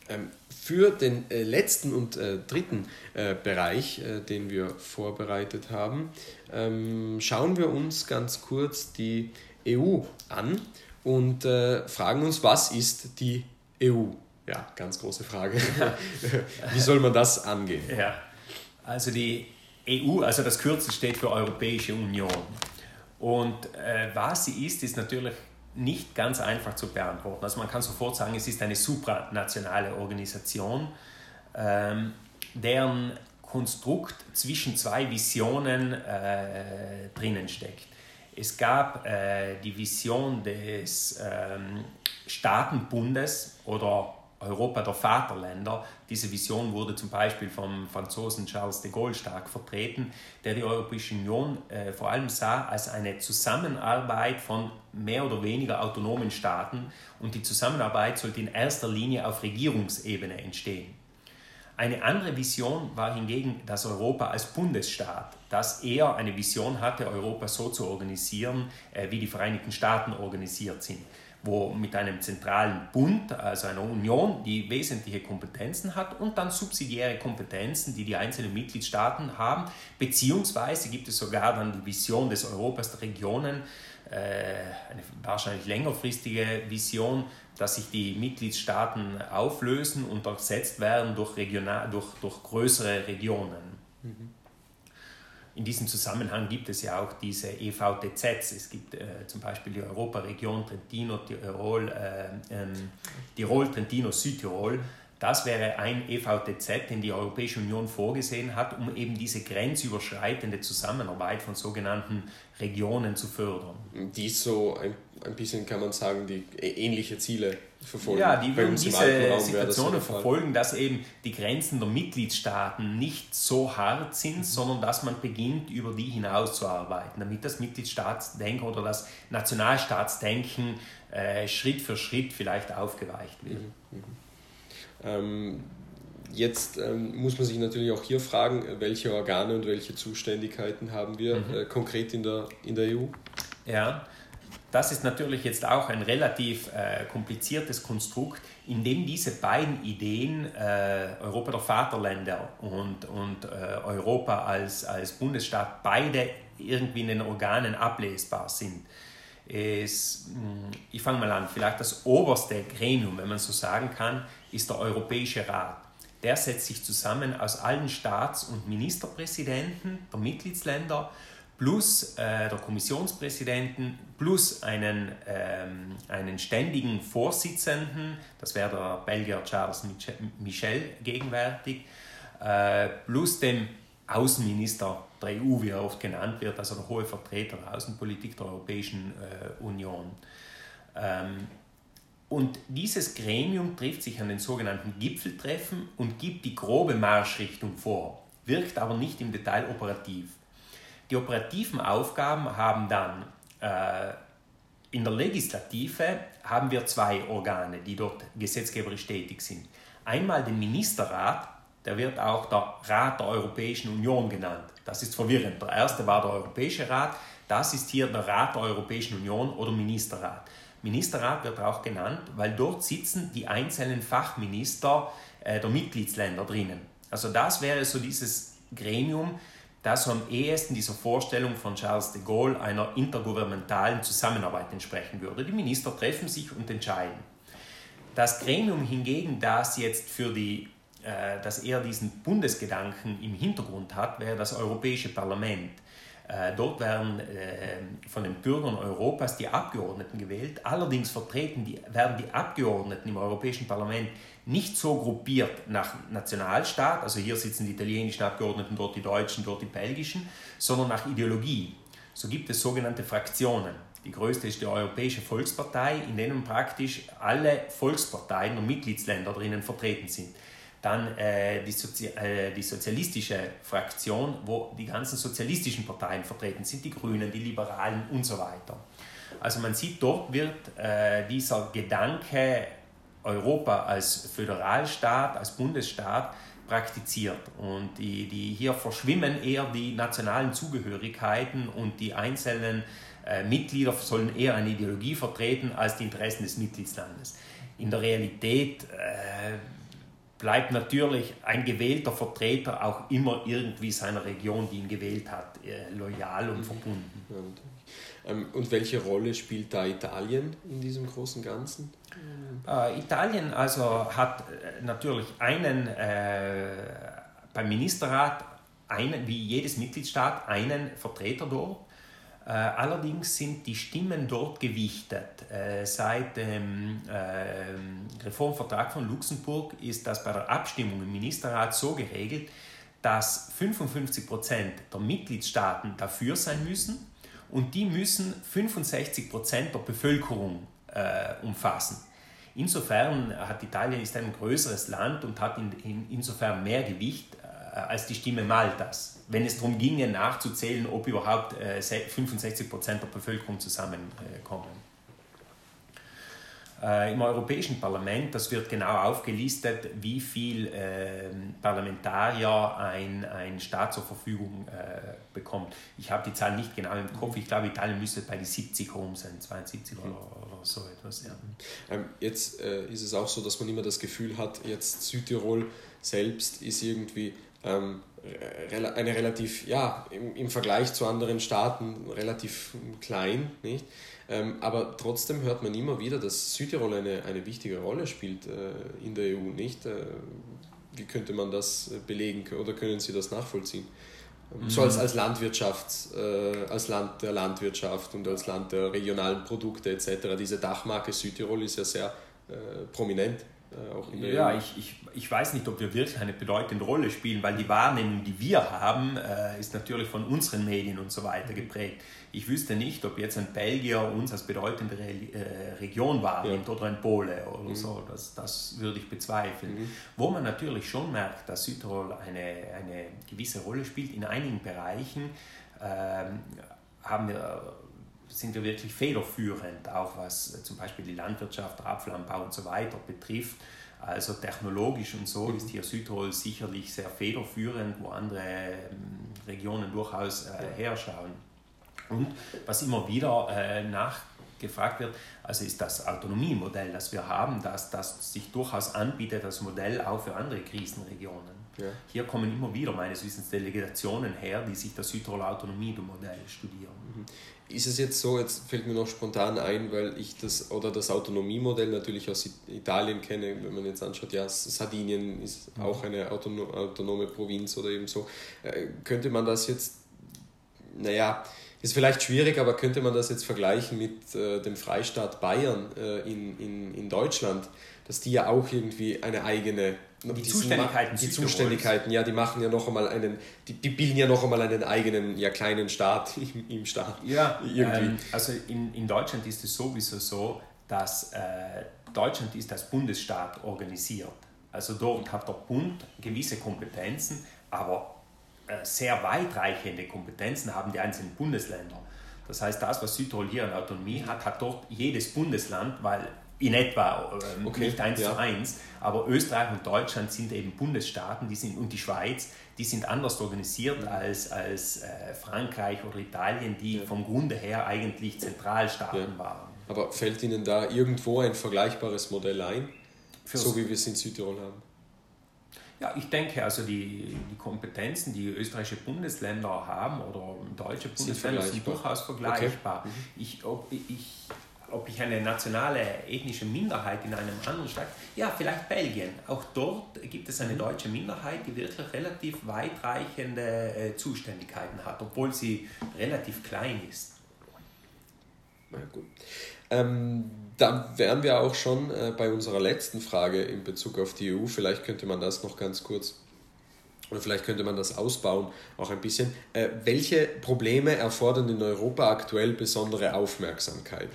Ähm, für den äh, letzten und äh, dritten äh, Bereich, äh, den wir vorbereitet haben, ähm, schauen wir uns ganz kurz die EU an und äh, fragen uns, was ist die EU? Ja, ganz große Frage. Wie soll man das angehen?
Ja, also die EU, also das Kürzel steht für Europäische Union. Und äh, was sie ist, ist natürlich nicht ganz einfach zu beantworten. Also man kann sofort sagen, es ist eine supranationale Organisation, ähm, deren Konstrukt zwischen zwei Visionen äh, drinnen steckt. Es gab äh, die Vision des ähm, Staatenbundes oder Europa der Vaterländer. Diese Vision wurde zum Beispiel vom Franzosen Charles de Gaulle stark vertreten, der die Europäische Union äh, vor allem sah als eine Zusammenarbeit von mehr oder weniger autonomen Staaten und die Zusammenarbeit sollte in erster Linie auf Regierungsebene entstehen. Eine andere Vision war hingegen das Europa als Bundesstaat, das eher eine Vision hatte, Europa so zu organisieren, äh, wie die Vereinigten Staaten organisiert sind wo mit einem zentralen Bund, also einer Union, die wesentliche Kompetenzen hat und dann subsidiäre Kompetenzen, die die einzelnen Mitgliedstaaten haben, beziehungsweise gibt es sogar dann die Vision des Europas der Regionen, äh, eine wahrscheinlich längerfristige Vision, dass sich die Mitgliedstaaten auflösen und ersetzt werden durch, regional, durch, durch größere Regionen. Mhm. In diesem Zusammenhang gibt es ja auch diese EVTZs. Es gibt äh, zum Beispiel die Europaregion Trentino, Tirol, äh, ähm, Tirol, Trentino, Südtirol. Das wäre ein EVTZ, den die Europäische Union vorgesehen hat, um eben diese grenzüberschreitende Zusammenarbeit von sogenannten Regionen zu fördern.
Die so ein, ein bisschen, kann man sagen, die ähnliche Ziele verfolgen.
Ja, die würden diese Situationen verfolgen, dass eben die Grenzen der Mitgliedstaaten nicht so hart sind, mhm. sondern dass man beginnt, über die hinaus zu arbeiten, damit das Mitgliedstaatsdenken oder das Nationalstaatsdenken äh, Schritt für Schritt vielleicht aufgeweicht wird. Mhm. Mhm.
Ähm, jetzt ähm, muss man sich natürlich auch hier fragen, welche Organe und welche Zuständigkeiten haben wir mhm. äh, konkret in der, in der EU?
Ja, das ist natürlich jetzt auch ein relativ äh, kompliziertes Konstrukt, in dem diese beiden Ideen, äh, Europa der Vaterländer und, und äh, Europa als, als Bundesstaat, beide irgendwie in den Organen ablesbar sind. Es, hm, ich fange mal an, vielleicht das oberste Gremium, wenn man so sagen kann, ist der Europäische Rat. Der setzt sich zusammen aus allen Staats- und Ministerpräsidenten der Mitgliedsländer plus äh, der Kommissionspräsidenten plus einen, ähm, einen ständigen Vorsitzenden, das wäre der Belgier Charles Michel gegenwärtig, äh, plus dem Außenminister der EU, wie er oft genannt wird, also der hohe Vertreter der Außenpolitik der Europäischen äh, Union. Ähm, und dieses Gremium trifft sich an den sogenannten Gipfeltreffen und gibt die grobe Marschrichtung vor, wirkt aber nicht im Detail operativ. Die operativen Aufgaben haben dann äh, in der Legislative haben wir zwei Organe, die dort gesetzgeberisch tätig sind. Einmal den Ministerrat, der wird auch der Rat der Europäischen Union genannt. Das ist verwirrend. Der erste war der Europäische Rat, das ist hier der Rat der Europäischen Union oder Ministerrat. Ministerrat wird auch genannt, weil dort sitzen die einzelnen Fachminister äh, der Mitgliedsländer drinnen. Also das wäre so dieses Gremium, das am ehesten dieser Vorstellung von Charles de Gaulle einer intergouvernementalen Zusammenarbeit entsprechen würde. Die Minister treffen sich und entscheiden. Das Gremium hingegen, das jetzt für die, äh, das eher diesen Bundesgedanken im Hintergrund hat, wäre das Europäische Parlament. Äh, dort werden äh, von den Bürgern Europas die Abgeordneten gewählt. Allerdings vertreten die, werden die Abgeordneten im Europäischen Parlament nicht so gruppiert nach Nationalstaat, also hier sitzen die italienischen Abgeordneten, dort die deutschen, dort die belgischen, sondern nach Ideologie. So gibt es sogenannte Fraktionen. Die größte ist die Europäische Volkspartei, in denen praktisch alle Volksparteien der Mitgliedsländer drinnen vertreten sind. Dann äh, die, Sozi äh, die sozialistische Fraktion, wo die ganzen sozialistischen Parteien vertreten sind, die Grünen, die Liberalen und so weiter. Also man sieht, dort wird äh, dieser Gedanke Europa als Föderalstaat, als Bundesstaat praktiziert. Und die, die hier verschwimmen eher die nationalen Zugehörigkeiten und die einzelnen äh, Mitglieder sollen eher eine Ideologie vertreten als die Interessen des Mitgliedslandes. In der Realität äh, bleibt natürlich ein gewählter Vertreter auch immer irgendwie seiner Region, die ihn gewählt hat, äh, loyal und verbunden.
Ähm, und welche Rolle spielt da Italien in diesem großen Ganzen?
Äh, Italien also hat äh, natürlich einen äh, beim Ministerrat einen, wie jedes Mitgliedstaat einen Vertreter dort allerdings sind die Stimmen dort gewichtet. Äh, seit dem äh, Reformvertrag von Luxemburg ist das bei der Abstimmung im Ministerrat so geregelt, dass 55 Prozent der Mitgliedstaaten dafür sein müssen und die müssen 65 Prozent der Bevölkerung äh, umfassen. Insofern hat Italien ist ein größeres Land und hat in, in, insofern mehr Gewicht äh, als die Stimme Maltas, wenn es darum ginge, nachzuzählen, ob überhaupt äh, 65 Prozent der Bevölkerung zusammenkommen. Äh, Im Europäischen Parlament, das wird genau aufgelistet, wie viel äh, Parlamentarier ein, ein Staat zur Verfügung äh, bekommt. Ich habe die Zahl nicht genau im Kopf. Ich glaube, Italien müsste bei die 70 rum sein, 72 oder, oder so etwas. Ja.
Ähm, jetzt äh, ist es auch so, dass man immer das Gefühl hat, jetzt Südtirol selbst ist irgendwie ähm, eine relativ, ja, im, im Vergleich zu anderen Staaten relativ klein, nicht? Ähm, aber trotzdem hört man immer wieder, dass Südtirol eine, eine wichtige Rolle spielt äh, in der EU, nicht? Äh, wie könnte man das äh, belegen oder können Sie das nachvollziehen? Ähm, so als, als Landwirtschaft, äh, als Land der Landwirtschaft und als Land der regionalen Produkte etc. Diese Dachmarke Südtirol ist ja sehr äh, prominent.
Äh, ja, ich, ich, ich weiß nicht, ob wir wirklich eine bedeutende Rolle spielen, weil die Wahrnehmung, die wir haben, äh, ist natürlich von unseren Medien und so weiter geprägt. Ich wüsste nicht, ob jetzt ein Belgier uns als bedeutende äh, Region wahrnimmt ja. oder ein Pole oder mhm. so. Das, das würde ich bezweifeln. Mhm. Wo man natürlich schon merkt, dass Südtirol eine, eine gewisse Rolle spielt, in einigen Bereichen ähm, haben wir sind wir wirklich federführend, auch was zum Beispiel die Landwirtschaft, Apfelanbau und so weiter betrifft. Also technologisch und so ist hier Südtirol sicherlich sehr federführend, wo andere ähm, Regionen durchaus äh, herschauen. Und was immer wieder äh, nachgefragt wird, also ist das Autonomiemodell, das wir haben, dass das sich durchaus anbietet als Modell auch für andere Krisenregionen. Ja. Hier kommen immer wieder meines Wissens Delegationen her, die sich das Südtiroler Autonomiemodell studieren.
Ist es jetzt so, jetzt fällt mir noch spontan ein, weil ich das oder das Autonomiemodell natürlich aus Italien kenne, wenn man jetzt anschaut, ja, Sardinien ist mhm. auch eine autonome Provinz oder eben so. Äh, könnte man das jetzt, naja, ist vielleicht schwierig, aber könnte man das jetzt vergleichen mit äh, dem Freistaat Bayern äh, in, in, in Deutschland, dass die ja auch irgendwie eine eigene
die Zuständigkeiten,
die Zuständigkeiten, ja, die machen ja noch einmal einen, die, die bilden ja noch einmal einen eigenen, ja, kleinen Staat im, im Staat.
Ja, ähm, also in, in Deutschland ist es sowieso so, dass äh, Deutschland ist als Bundesstaat organisiert. Also dort hat der Bund gewisse Kompetenzen, aber äh, sehr weitreichende Kompetenzen haben die einzelnen Bundesländer. Das heißt, das, was Südtirol hier an Autonomie hat, hat dort jedes Bundesland, weil in etwa, ähm, okay, nicht eins ja. zu eins, aber Österreich und Deutschland sind eben Bundesstaaten die sind, und die Schweiz, die sind anders organisiert ja. als, als äh, Frankreich oder Italien, die ja. vom Grunde her eigentlich Zentralstaaten waren.
Aber fällt Ihnen da irgendwo ein vergleichbares Modell ein, Für so wie wir es in Südtirol haben?
Ja, ich denke, also die, die Kompetenzen, die österreichische Bundesländer haben oder deutsche Bundesländer sind, sind durchaus vergleichbar. Okay. Mhm. Ich, ob, ich ob ich eine nationale ethnische Minderheit in einem anderen Staat, ja, vielleicht Belgien. Auch dort gibt es eine mhm. deutsche Minderheit, die wirklich relativ weitreichende äh, Zuständigkeiten hat, obwohl sie relativ klein ist.
Na gut. Ähm, dann wären wir auch schon äh, bei unserer letzten Frage in Bezug auf die EU. Vielleicht könnte man das noch ganz kurz oder vielleicht könnte man das ausbauen auch ein bisschen. Äh, welche Probleme erfordern in Europa aktuell besondere Aufmerksamkeit?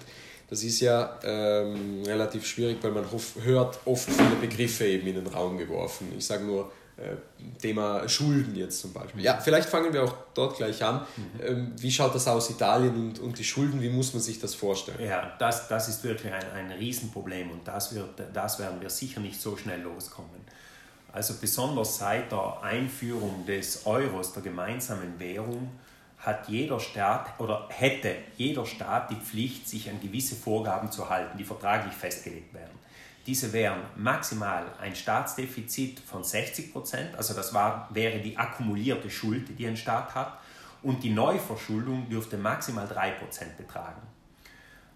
Das ist ja ähm, relativ schwierig, weil man hört oft viele Begriffe eben in den Raum geworfen. Ich sage nur äh, Thema Schulden jetzt zum Beispiel. Ja, vielleicht fangen wir auch dort gleich an. Mhm. Ähm, wie schaut das aus, Italien und, und die Schulden, wie muss man sich das vorstellen?
Ja, das, das ist wirklich ein, ein Riesenproblem und das, wird, das werden wir sicher nicht so schnell loskommen. Also besonders seit der Einführung des Euros, der gemeinsamen Währung, hat jeder Staat oder hätte jeder Staat die Pflicht, sich an gewisse Vorgaben zu halten, die vertraglich festgelegt werden. Diese wären maximal ein Staatsdefizit von 60 Prozent, also das war, wäre die akkumulierte Schuld, die ein Staat hat, und die Neuverschuldung dürfte maximal 3 Prozent betragen.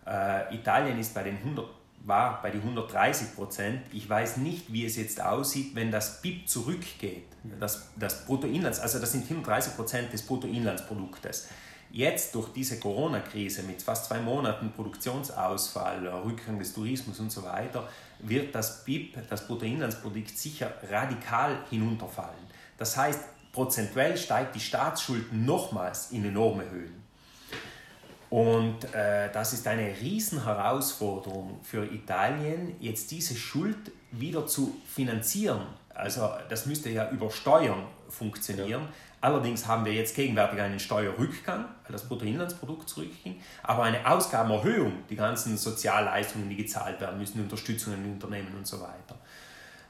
Äh, Italien ist bei den 100 war bei den 130 Prozent. Ich weiß nicht, wie es jetzt aussieht, wenn das BIP zurückgeht. Das, das Bruttoinlands, also das sind 130 Prozent des Bruttoinlandsproduktes. Jetzt durch diese Corona-Krise mit fast zwei Monaten Produktionsausfall, Rückgang des Tourismus und so weiter, wird das BIP, das Bruttoinlandsprodukt, sicher radikal hinunterfallen. Das heißt, prozentuell steigt die Staatsschuld nochmals in enorme Höhen. Und äh, das ist eine Riesenherausforderung für Italien, jetzt diese Schuld wieder zu finanzieren. Also das müsste ja über Steuern funktionieren. Ja. Allerdings haben wir jetzt gegenwärtig einen Steuerrückgang, weil das Bruttoinlandsprodukt zurückging, aber eine Ausgabenerhöhung, die ganzen Sozialleistungen, die gezahlt werden müssen, Unterstützungen in Unternehmen und so weiter.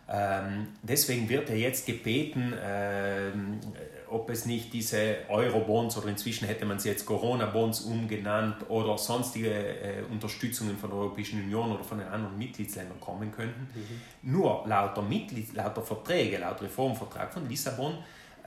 Ähm, deswegen wird er jetzt gebeten, ähm, ob es nicht diese Euro-Bonds oder inzwischen hätte man sie jetzt Corona-Bonds umgenannt oder sonstige äh, Unterstützungen von der Europäischen Union oder von den anderen Mitgliedsländern kommen könnten. Mhm. Nur laut der, Mitglied, laut der Verträge, laut Reformvertrag von Lissabon,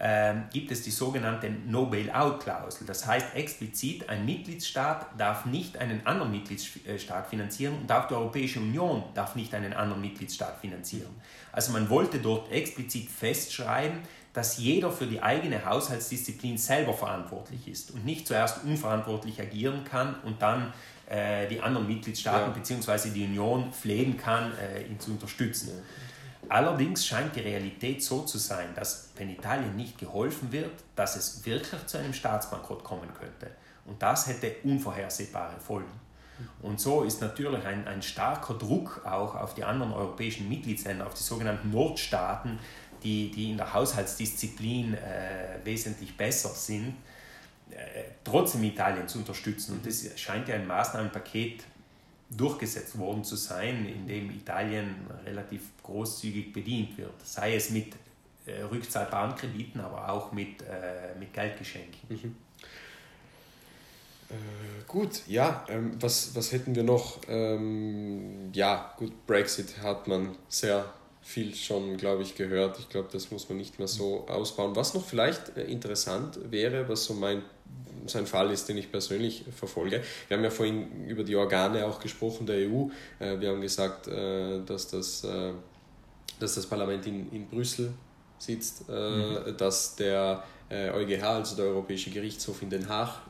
ähm, gibt es die sogenannte No-Bail-Out-Klausel. Das heißt explizit, ein Mitgliedsstaat darf nicht einen anderen Mitgliedsstaat finanzieren und auch die Europäische Union darf nicht einen anderen Mitgliedsstaat finanzieren. Also man wollte dort explizit festschreiben, dass jeder für die eigene Haushaltsdisziplin selber verantwortlich ist und nicht zuerst unverantwortlich agieren kann und dann äh, die anderen Mitgliedstaaten ja. bzw. die Union flehen kann, äh, ihn zu unterstützen. Ja. Allerdings scheint die Realität so zu sein, dass wenn Italien nicht geholfen wird, dass es wirklich zu einem Staatsbankrott kommen könnte. Und das hätte unvorhersehbare Folgen. Und so ist natürlich ein, ein starker Druck auch auf die anderen europäischen Mitgliedsländer, auf die sogenannten Nordstaaten, die, die in der Haushaltsdisziplin äh, wesentlich besser sind, äh, trotzdem Italien zu unterstützen. Und das scheint ja ein Maßnahmenpaket durchgesetzt worden zu sein, in dem Italien relativ großzügig bedient wird, sei es mit äh, rückzahlbaren Krediten, aber auch mit, äh, mit Geldgeschenken. Mhm.
Äh, gut, ja, ähm, was, was hätten wir noch? Ähm, ja, gut, Brexit hat man sehr viel schon, glaube ich, gehört. Ich glaube, das muss man nicht mehr so ausbauen. Was noch vielleicht äh, interessant wäre, was so mein so ein Fall ist, den ich persönlich verfolge. Wir haben ja vorhin über die Organe auch gesprochen der EU. Äh, wir haben gesagt, äh, dass das, dass das Parlament in, in Brüssel sitzt, mhm. dass der EuGH, also der Europäische Gerichtshof in Den Haag,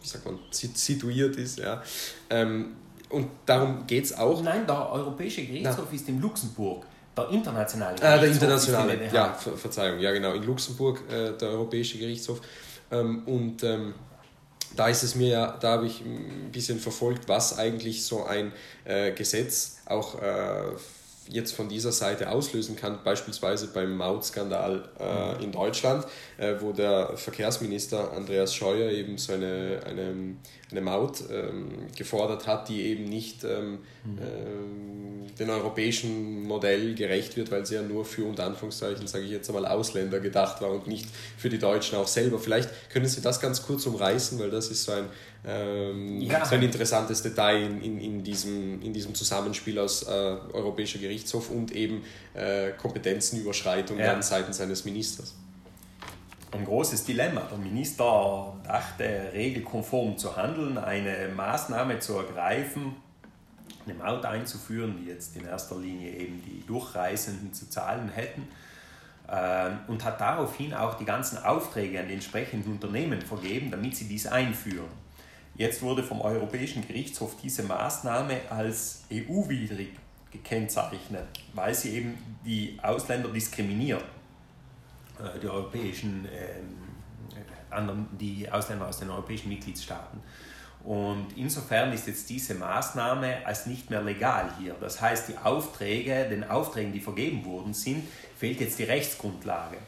wie sagt man, situiert ist. Ja. Und darum geht es auch.
Nein, der Europäische Gerichtshof Na. ist in Luxemburg. Der internationale
Gerichtshof. Ah, der internationale, ja, Ver Verzeihung, ja genau, in Luxemburg, äh, der Europäische Gerichtshof. Ähm, und ähm, da ist es mir ja, da habe ich ein bisschen verfolgt, was eigentlich so ein äh, Gesetz auch äh, jetzt von dieser Seite auslösen kann, beispielsweise beim Mautskandal äh, in Deutschland, äh, wo der Verkehrsminister Andreas Scheuer eben so eine, eine, eine Maut ähm, gefordert hat, die eben nicht ähm, mhm. ähm, dem europäischen Modell gerecht wird, weil sie ja nur für, unter Anführungszeichen, sage ich jetzt einmal, Ausländer gedacht war und nicht für die Deutschen auch selber. Vielleicht können Sie das ganz kurz umreißen, weil das ist so ein ähm, ja. So ein interessantes Detail in, in, in, diesem, in diesem Zusammenspiel aus äh, Europäischer Gerichtshof und eben äh, Kompetenzenüberschreitung ja. seitens eines Ministers.
Ein großes Dilemma. Der Minister dachte, regelkonform zu handeln, eine Maßnahme zu ergreifen, eine Maut einzuführen, die jetzt in erster Linie eben die Durchreisenden zu zahlen hätten ähm, und hat daraufhin auch die ganzen Aufträge an die entsprechenden Unternehmen vergeben, damit sie dies einführen. Jetzt wurde vom Europäischen Gerichtshof diese Maßnahme als EU-widrig gekennzeichnet, weil sie eben die Ausländer diskriminiert, äh, die europäischen äh, anderen, die Ausländer aus den europäischen Mitgliedstaaten. Und insofern ist jetzt diese Maßnahme als nicht mehr legal hier. Das heißt, die Aufträge, den Aufträgen, die vergeben worden sind, fehlt jetzt die Rechtsgrundlage.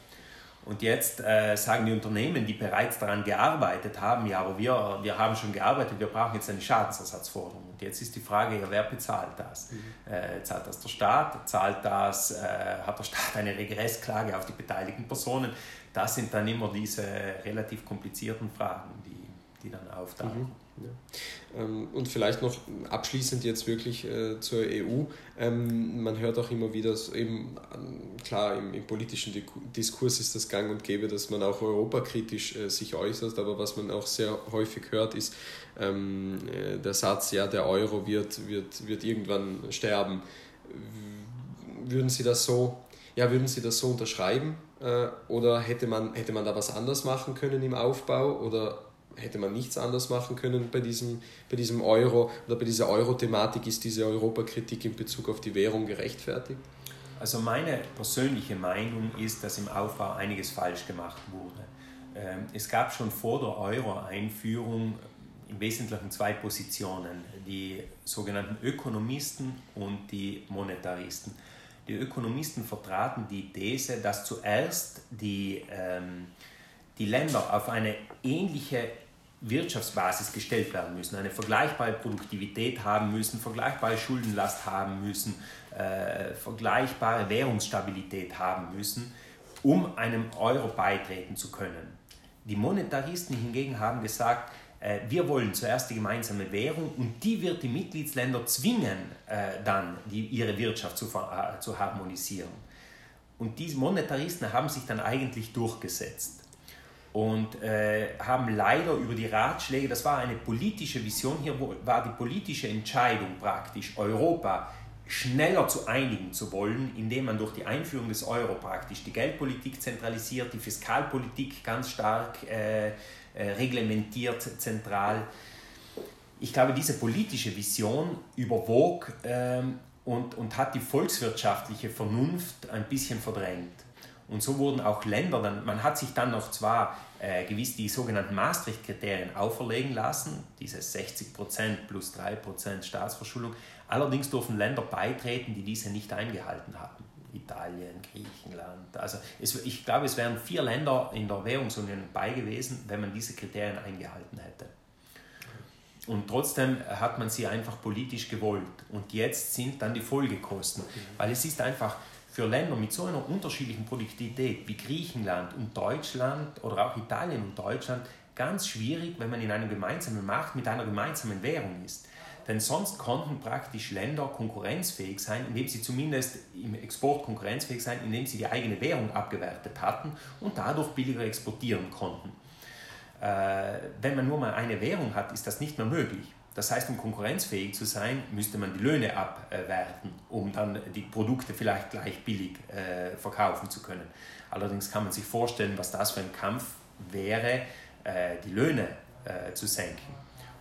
Und jetzt äh, sagen die Unternehmen, die bereits daran gearbeitet haben, ja, aber wir, wir haben schon gearbeitet, wir brauchen jetzt eine Schadensersatzforderung. Und jetzt ist die Frage, ja, wer bezahlt das? Mhm. Äh, zahlt das der Staat? Zahlt das, äh, hat der Staat eine Regressklage auf die beteiligten Personen? Das sind dann immer diese relativ komplizierten Fragen, die, die dann auftauchen. Mhm.
Ja. Ähm, und vielleicht noch abschließend jetzt wirklich äh, zur EU. Ähm, man hört auch immer wieder, eben, klar, im, im, politischen Diskurs ist das gang und gäbe, dass man auch europakritisch äh, sich äußert, aber was man auch sehr häufig hört, ist ähm, äh, der Satz, ja, der Euro wird, wird, wird irgendwann sterben. Würden Sie das so, ja, würden Sie das so unterschreiben? oder hätte man, hätte man da was anders machen können im Aufbau? Oder hätte man nichts anders machen können bei diesem, bei diesem Euro oder bei dieser Euro-Thematik? Ist diese Europakritik in Bezug auf die Währung gerechtfertigt?
Also meine persönliche Meinung ist, dass im Aufbau einiges falsch gemacht wurde. ähm, es gab schon vor der Euro-Einführung im Wesentlichen zwei Positionen, die sogenannten Ökonomisten und die Monetaristen. Die Ökonomisten vertraten die These, dass zuerst die, ähm, die Länder auf eine ähnliche Wirtschaftsbasis gestellt werden müssen, eine vergleichbare Produktivität haben müssen, vergleichbare Schuldenlast haben müssen, äh, vergleichbare Währungsstabilität haben müssen, um einem Euro beitreten zu können. Die Monetaristen hingegen haben gesagt, äh, wir wollen zuerst die gemeinsame Währung und die wird die Mitgliedsländer zwingen, äh, dann die, ihre Wirtschaft zu, äh, zu harmonisieren. Und diese Monetaristen haben sich dann eigentlich durchgesetzt und äh, haben leider über die Ratschläge, das war eine politische Vision, hier war die politische Entscheidung praktisch, Europa schneller zu einigen zu wollen, indem man durch die Einführung des Euro praktisch die Geldpolitik zentralisiert, die Fiskalpolitik ganz stark äh, äh, reglementiert zentral. Ich glaube, diese politische Vision überwog ähm, und, und hat die volkswirtschaftliche Vernunft ein bisschen verdrängt. Und so wurden auch Länder, dann, man hat sich dann noch zwar äh, gewiss die sogenannten Maastricht-Kriterien auferlegen lassen, diese 60% plus 3% Staatsverschuldung, allerdings dürfen Länder beitreten, die diese nicht eingehalten haben. Italien, Griechenland. Also es, ich glaube, es wären vier Länder in der Währungsunion bei gewesen, wenn man diese Kriterien eingehalten hätte. Und trotzdem hat man sie einfach politisch gewollt. Und jetzt sind dann die Folgekosten. Weil es ist einfach für Länder mit so einer unterschiedlichen Produktivität wie Griechenland und Deutschland oder auch Italien und Deutschland ganz schwierig, wenn man in einem gemeinsamen Markt mit einer gemeinsamen Währung ist. Denn sonst konnten praktisch Länder konkurrenzfähig sein, indem sie zumindest im Export konkurrenzfähig sein, indem sie die eigene Währung abgewertet hatten und dadurch billiger exportieren konnten. Äh, wenn man nur mal eine Währung hat, ist das nicht mehr möglich. Das heißt, um konkurrenzfähig zu sein, müsste man die Löhne abwerten, um dann die Produkte vielleicht gleich billig äh, verkaufen zu können. Allerdings kann man sich vorstellen, was das für ein Kampf wäre, äh, die Löhne äh, zu senken.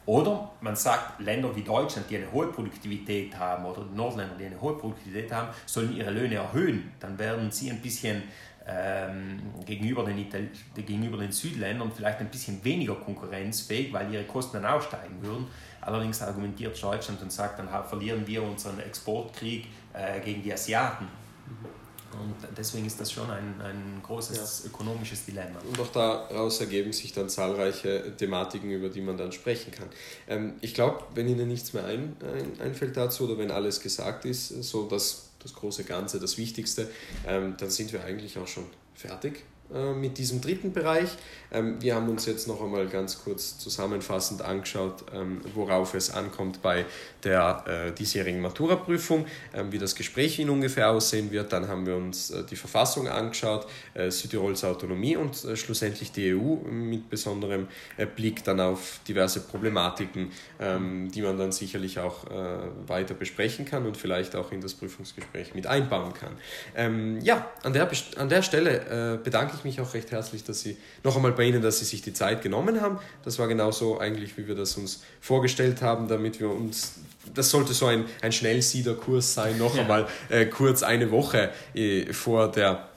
Oder man sagt, Länder wie Deutschland, die eine hohe Produktivität haben, oder Nordländer, die eine hohe Produktivität haben, sollen ihre Löhne erhöhen. Dann werden sie ein bisschen ähm, gegenüber, den gegenüber den Südländern vielleicht ein bisschen weniger konkurrenzfähig, weil ihre Kosten dann auch steigen würden. Allerdings argumentiert Deutschland und sagt, dann verlieren wir unseren Exportkrieg äh, gegen die Asiaten. Und deswegen ist das schon ein, ein großes ja. ökonomisches Dilemma.
Und auch daraus ergeben sich dann zahlreiche Thematiken, über die man dann sprechen kann. Ähm, ich glaube, wenn Ihnen nichts mehr ein, ein, einfällt dazu oder wenn alles gesagt ist, so das, das große Ganze, das Wichtigste, ähm, dann sind wir eigentlich auch schon fertig mit diesem dritten Bereich. Ähm, wir haben uns jetzt noch einmal ganz kurz zusammenfassend angeschaut, ähm, worauf es ankommt bei der äh, diesjährigen Maturaprüfung, ähm, wie das Gespräch in ungefähr aussehen wird. Dann haben wir uns äh, die Verfassung angeschaut, Südtirols Autonomie und schlussendlich die EU mit besonderem Blick dann auf diverse Problematiken, die man dann sicherlich auch weiter besprechen kann und vielleicht auch in das Prüfungsgespräch mit einbauen kann. Ja, an der, an der Stelle bedanke ich mich auch recht herzlich, dass Sie noch einmal bei Ihnen, dass Sie sich die Zeit genommen haben. Das war genauso eigentlich, wie wir das uns vorgestellt haben, damit wir uns, das sollte so ein, ein Schnellsiederkurs sein, noch ja. einmal äh, kurz eine Woche äh, vor der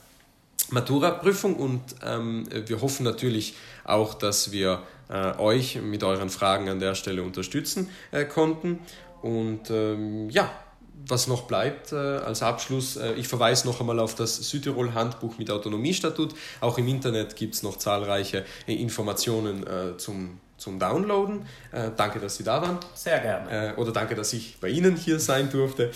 Matura-Prüfung und ähm, wir hoffen natürlich auch, dass wir äh, euch mit euren Fragen an der Stelle unterstützen äh, konnten. Und ähm, ja, was noch bleibt äh, als Abschluss, äh, ich verweise noch einmal auf das Südtirol-Handbuch mit Autonomiestatut. Auch im Internet gibt es noch zahlreiche äh, Informationen äh, zum, zum Downloaden. Äh, danke, dass Sie da waren.
Sehr gerne.
Äh, oder danke, dass ich bei Ihnen hier sein durfte.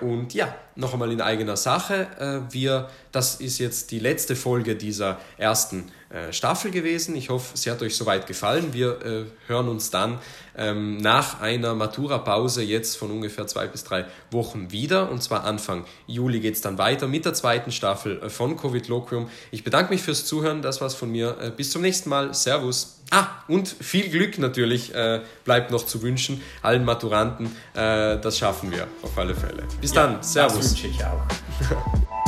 und ja, noch einmal in eigener Sache. wir, das ist jetzt die letzte Folge dieser ersten äh, Staffel gewesen. Ich hoffe, sie hat euch soweit gefallen. Wir äh, hören uns dann ähm, nach einer Matura-Pause jetzt von ungefähr zwei bis drei Wochen wieder. Und zwar Anfang Juli geht es dann weiter mit der zweiten Staffel äh, von Covid Loquium. Ich bedanke mich fürs Zuhören. Das war's von mir. Äh, bis zum nächsten Mal. Servus. Ah, und viel Glück natürlich äh, bleibt noch zu wünschen. Allen Maturanten. Äh, das schaffen wir auf alle Fälle. Bis ja, dann. Servus.
Das wünsche ich auch.